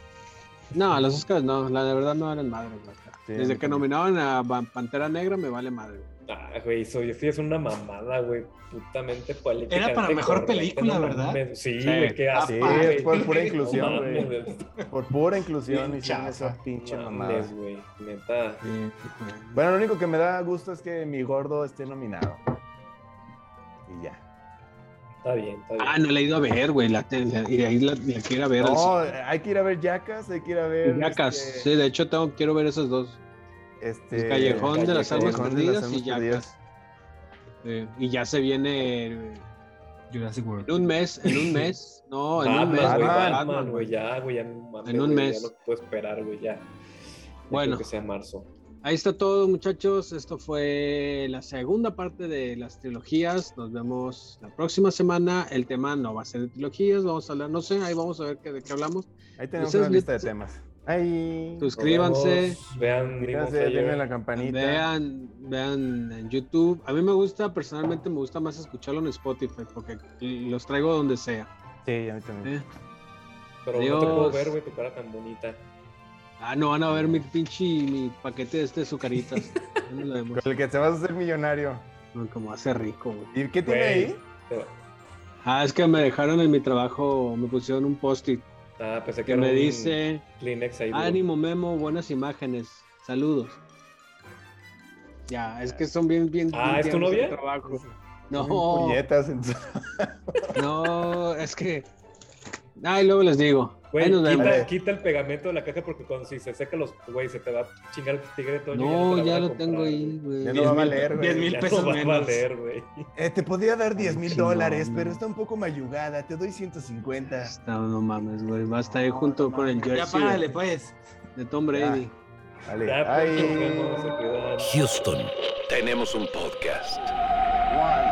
No, los Oscars no, la de verdad no eran madre. Sí, Desde que también. nominaban a Pantera Negra me vale madre. Ah, güey, soy, sí, es una mamada, güey. Putamente política. Era para mejor película, ¿verdad? Sí, Sí. güey, qué asco. Sí, por pura inclusión, güey. Por pura inclusión hicieron esa pinche mamada. güey. Neta. Bueno, lo único que me da gusto es que mi gordo esté nominado. Y ya. Está bien, está bien. Ah, no la he ido a ver, güey. La, la- y ahí la, la quiero ver. No, hay que ir a ver Yacas, hay que ir a ver. Yacas. este, Sí, de hecho tengo, quiero ver esas dos. Este, El Callejón de las Almas Callejón de las Perdidas y Almas Yacas. Perdidas. Eh, y ya se viene eh, Jurassic World. en un mes, en un mes. No, en un Batman, mes. güey, güey, Batman, Batman, güey, ya, güey, ya mames, En un güey, mes. Ya no puedo esperar, güey, ya. Ya Bueno. que sea marzo. Ahí está todo, muchachos. Esto fue la segunda parte de las trilogías. Nos vemos la próxima semana. El tema no va a ser de trilogías. Vamos a hablar, no sé, ahí vamos a ver qué, de qué hablamos. Ahí tenemos Ustedes una lista de temas. Ahí. Suscríbanse. Vean, denle la campanita. Vean, vean en YouTube. A mí me gusta, personalmente me gusta más escucharlo en Spotify porque los traigo donde sea. Sí, a mí también. ¿eh? Pero no te puedo ver, güey, tu cara tan bonita. Ah, no van a ver mi pinche mi paquete de este de sucaritas. Con el que te vas a hacer millonario. Como hace rico, güey. ¿Y qué tiene Güey. ahí? Ah, es que me dejaron en mi trabajo, me pusieron un post-it Ah, pensé que que era me dice, Kleenex ahí. ánimo Memo, buenas imágenes, saludos. Ya, es que son bien, bien. Ah, bien ¿es tu novia? trabajo. Bien No, puñetas en no, es que. Ay, luego les digo. Güey, quita, quita el pegamento de la caja porque cuando si se seca los, güey, se te va a chingar el tigre todo. No, ya lo tengo ahí, güey. Ya no va a valer, güey. 10 mil Ya pesos no va a valer, güey. Eh, te podría dar 10 mil dólares, pero está un poco mayugada. Te doy 150. Está, no mames, güey. Va a estar ahí junto con el Ya jersey párale, de, pues. de Tom Brady. Vale. Ya, pues. Houston, tenemos un podcast. One,